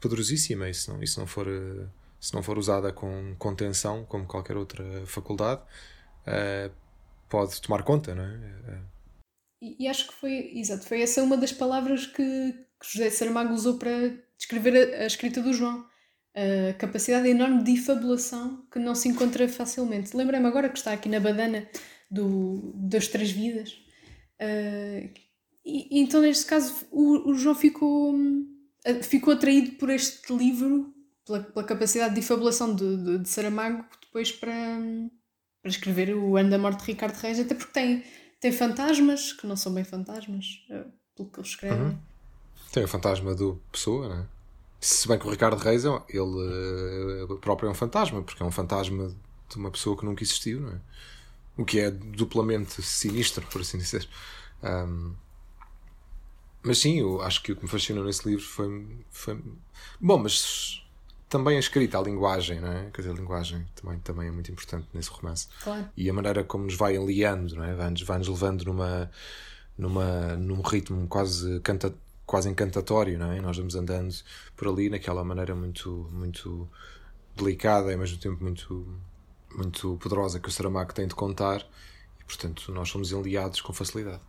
[SPEAKER 3] poderosíssima e se não, e se não for eh, se não for usada com contenção como qualquer outra faculdade eh, pode tomar conta não é?
[SPEAKER 2] E, e acho que foi, exato, foi essa uma das palavras que, que José Saramago usou para descrever a, a escrita do João. Capacidade enorme de fabulação que não se encontra facilmente. Lembrei-me agora que está aqui na badana do, das Três Vidas. Ah, e, então, neste caso, o, o João ficou, ah, ficou atraído por este livro, pela, pela capacidade de fabulação de, de, de Saramago, depois para, para escrever o Ano da Morte de Ricardo Reis, até porque tem, tem fantasmas que não são bem fantasmas, eh, pelo que ele escreve.
[SPEAKER 3] Uhum. tem o fantasma do Pessoa não é? Se bem que o Ricardo Reis é- ele eh, próprio é um fantasma porque é um fantasma de uma pessoa que nunca existiu não é? o que é duplamente sinistro por assim dizer Ahm, mas sim, eu acho que o que me fascinou nesse livro foi, foi bom, mas também a escrita, a linguagem, não é? Quer dizer, a linguagem também, também é muito importante nesse romance.
[SPEAKER 2] Claro.
[SPEAKER 3] E a maneira como nos vai aliando, não é? Vai-nos vai -nos levando numa, numa, num ritmo quase, canta, quase encantatório, não é? Nós vamos andando por ali naquela maneira muito, muito delicada e ao mesmo tempo muito, muito poderosa que o Saramago tem de contar e, portanto, nós somos aliados com facilidade.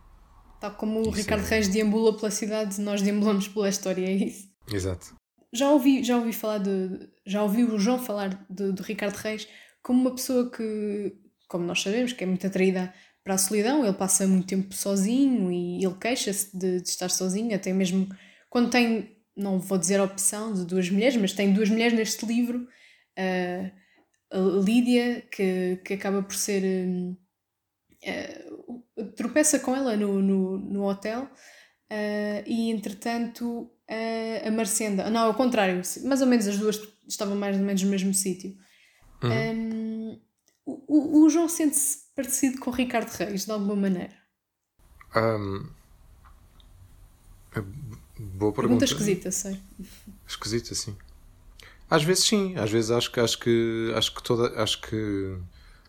[SPEAKER 2] Tal como o
[SPEAKER 3] Isso
[SPEAKER 2] Ricardo
[SPEAKER 3] é-
[SPEAKER 2] Reis deambula pela cidade, nós deambulamos pela história, é isso.
[SPEAKER 3] Exato.
[SPEAKER 2] Já ouvi, já ouvi falar de. Já ouvi o João falar de, de Ricardo Reis como uma pessoa que, como nós sabemos, que é muito atraída para a solidão. Ele passa muito tempo sozinho e ele queixa-se de, de estar sozinho, até mesmo quando tem, não vou dizer a opção de duas mulheres, mas tem duas mulheres neste livro. ah, a Lídia, que, que acaba por ser. ah, tropeça com ela no, no, no hotel ah, e entretanto a Marcenda, não, ao contrário, mais ou menos as duas estavam mais ou menos no mesmo sítio. Um, o, o- o João sente-se parecido com o Ricardo Reis, de alguma maneira.
[SPEAKER 3] Ahm, é boa pergunta.
[SPEAKER 2] Pergunta esquisita, sei.
[SPEAKER 3] Esquisito, assim. Às vezes sim, às vezes acho que acho que acho que toda acho que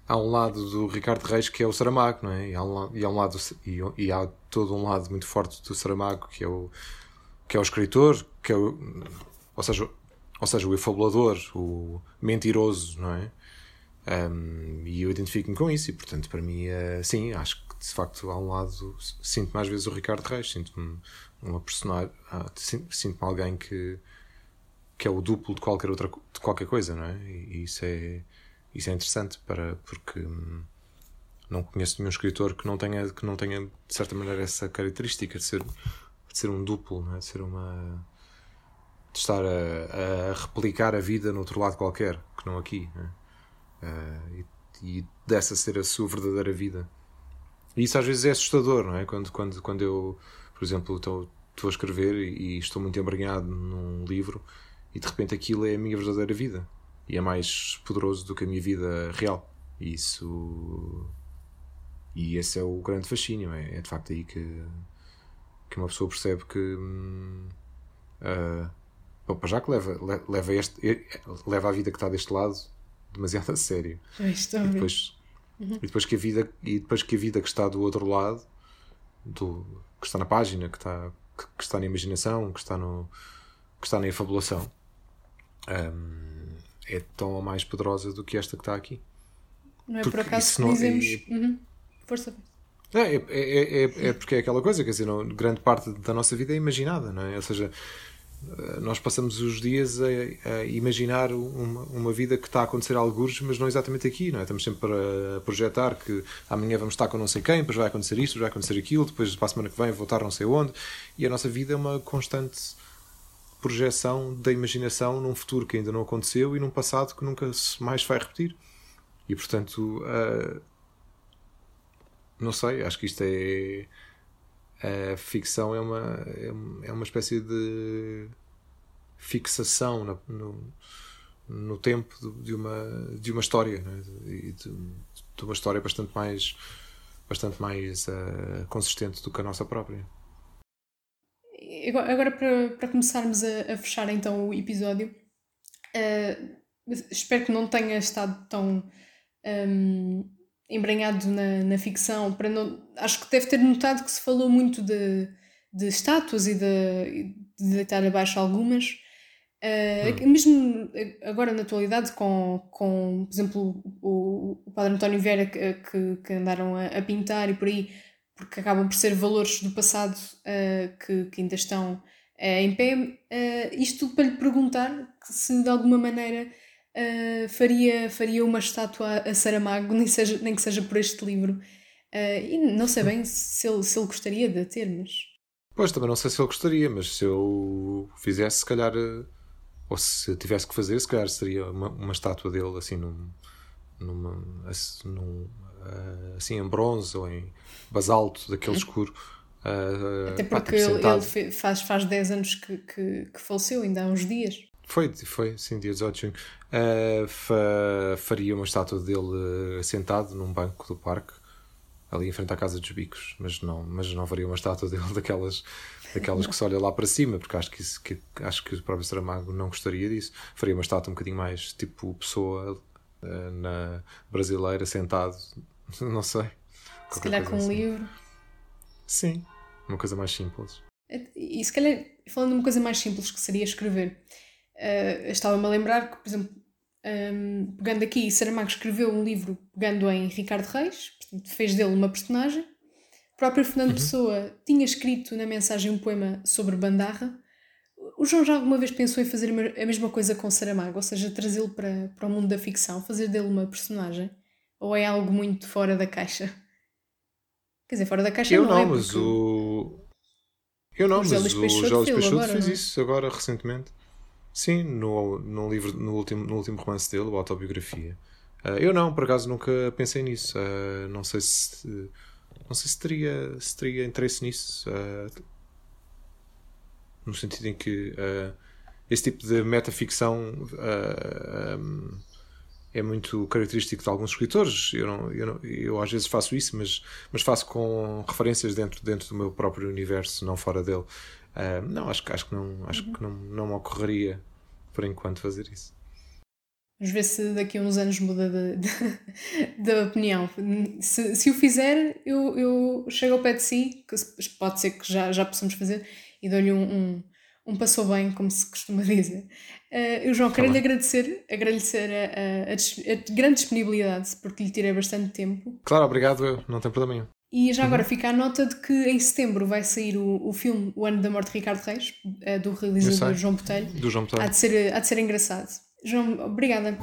[SPEAKER 3] há um lado do Ricardo Reis que é o Saramago, não é? E há um, e há um lado e, e há todo um lado muito forte do Saramago que é o que é o escritor, que é o, ou seja, ou seja, o efabulador, o mentiroso, não é? Um, e eu identifico-me com isso e portanto para mim é, sim, acho que de facto há um lado sinto mais vezes o Ricardo Reis, sinto-me uma personagem, ah, sin- sinto-me alguém que que é o duplo de qualquer outra de qualquer coisa, não é? E, e isso é isso é interessante para porque hum, não conheço nenhum escritor que não tenha que não tenha de certa maneira essa característica de ser de ser um duplo, não é? De ser uma de estar a, a replicar a vida no outro lado qualquer, que não aqui, não é? Ah, e, e dessa ser a sua verdadeira vida. E isso às vezes é assustador, não é? Quando, quando, quando eu, por exemplo, estou a escrever e, e estou muito embranhado num livro e de repente aquilo é a minha verdadeira vida e é mais poderoso do que a minha vida real. E isso. E esse é o grande fascínio. É, é de facto aí que, que uma pessoa percebe que. Uh, já que leva, leva, este, leva a vida que está deste lado demasiado a sério.
[SPEAKER 2] E
[SPEAKER 3] depois, uhum. e depois que a vida e depois que a vida que está do outro lado, do, que está na página, que está, que, que está na imaginação, que está, no, que está na efabulação, um, é tão ou mais poderosa do que esta que está aqui.
[SPEAKER 2] Não é porque por acaso que não, dizemos. É, uhum. Força.
[SPEAKER 3] É, é, é, é, é, porque é aquela coisa, quer dizer, não, grande parte da nossa vida é imaginada, não é? Ou seja, nós passamos os dias a, a imaginar uma, uma, vida que está a acontecer a algures, mas não exatamente aqui, não é? Estamos sempre a projetar que amanhã vamos estar com não sei quem, depois vai acontecer isto, vai acontecer aquilo, depois para a semana que vem vou estar não sei onde, e a nossa vida é uma constante projeção da imaginação num futuro que ainda não aconteceu e num passado que nunca mais vai repetir. E portanto, uh, não sei, acho que isto é a ficção é uma, é uma espécie de fixação no, no, no tempo de uma, de uma história né? de, de, uma história bastante mais bastante mais uh, consistente do que a nossa própria
[SPEAKER 2] agora para, para começarmos a, a fechar então o episódio uh, espero que não tenha estado tão um, embranhado na, na ficção, para não, acho que deve ter notado que se falou muito de, de estátuas e de, de deitar abaixo algumas. Uh, hum. Mesmo agora na atualidade, com, com por exemplo, o, o Padre António Vieira que, que, que andaram a, a, pintar e por aí, porque acabam por ser valores do passado uh, que, que ainda estão uh, em pé. isto tudo para lhe perguntar se de alguma maneira uh, faria, faria uma estátua a Saramago, nem, seja, nem que seja por este livro. Uh, e não sei bem se ele, se ele gostaria de a ter, mas.
[SPEAKER 3] Pois, também não sei se ele gostaria, mas se eu fizesse, se calhar. Eh, ou se tivesse que fazer, se calhar seria uma, uma estátua dele assim num. numa, num assim em bronze ou em basalto daquele escuro.
[SPEAKER 2] Até porque ele, ele, faz, faz 10 anos que, que, que faleceu, ainda há uns dias.
[SPEAKER 3] Foi, foi, sim, dia 18 de junho. Uh, fa faria uma estátua dele uh, sentado num banco do parque, ali em frente à Casa dos Bicos, mas não, mas não faria uma estátua dele daquelas, daquelas que se olha lá para cima, porque acho que, isso, que, acho que o próprio Saramago não gostaria disso. Faria uma estátua um bocadinho mais tipo pessoa uh, na brasileira, sentado, não sei.
[SPEAKER 2] Se calhar com assim. um livro.
[SPEAKER 3] Sim, uma coisa mais simples.
[SPEAKER 2] E se calhar, falando de uma coisa mais simples que seria escrever uh, estava-me a lembrar que, por exemplo, um, ehm, pegando aqui, Saramago escreveu um livro pegando em Ricardo Reis, fez dele uma personagem. O próprio Fernando uhum. Pessoa tinha escrito na mensagem um poema sobre Bandarra. O João já alguma vez pensou em fazer a mesma coisa com Saramago, ou seja, trazê-lo para, para o mundo da ficção, fazer dele uma personagem? Ou é algo muito fora da caixa? Quer dizer, fora da caixa
[SPEAKER 3] eu
[SPEAKER 2] não,
[SPEAKER 3] não
[SPEAKER 2] é
[SPEAKER 3] mas o... Eu não, mas o José Peixoto, Peixoto fez é? isso agora recentemente. Sim, no, no, livro, no, último, no último romance dele, a autobiografia. Uh, eu não, por acaso nunca pensei nisso. Uh, não sei se não sei se teria, se teria interesse nisso. Uh, no sentido em que esse tipo de metaficção um, é muito característico de alguns escritores. Eu, não, eu, não, eu às vezes faço isso, mas, mas faço com referências dentro, dentro do meu próprio universo, não fora dele. Uh, não, acho, acho que, não, acho uhum. que não, não me ocorreria por enquanto fazer isso.
[SPEAKER 2] Vamos ver se daqui a uns anos muda de, de, de opinião. Se, se o fizer, eu, eu chego ao pé de si, que pode ser que já, já possamos fazer, e dou-lhe um, um, um, passou bem, como se costuma dizer. Uh, João, quero-lhe agradecer, agradecer a, a, a, a, grande disponibilidade, porque lhe tirei bastante tempo.
[SPEAKER 3] Claro, obrigado, eu, não tem problema nenhum.
[SPEAKER 2] E já agora uhum. fica a nota de que em setembro vai sair o, o filme O Ano da Morte de Ricardo Reis, eh, do realizador João Botelho.
[SPEAKER 3] Do João Botelho.
[SPEAKER 2] Há de, ser, há de ser engraçado. João, obrigada.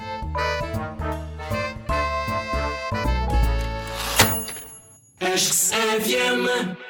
[SPEAKER 2] Acho que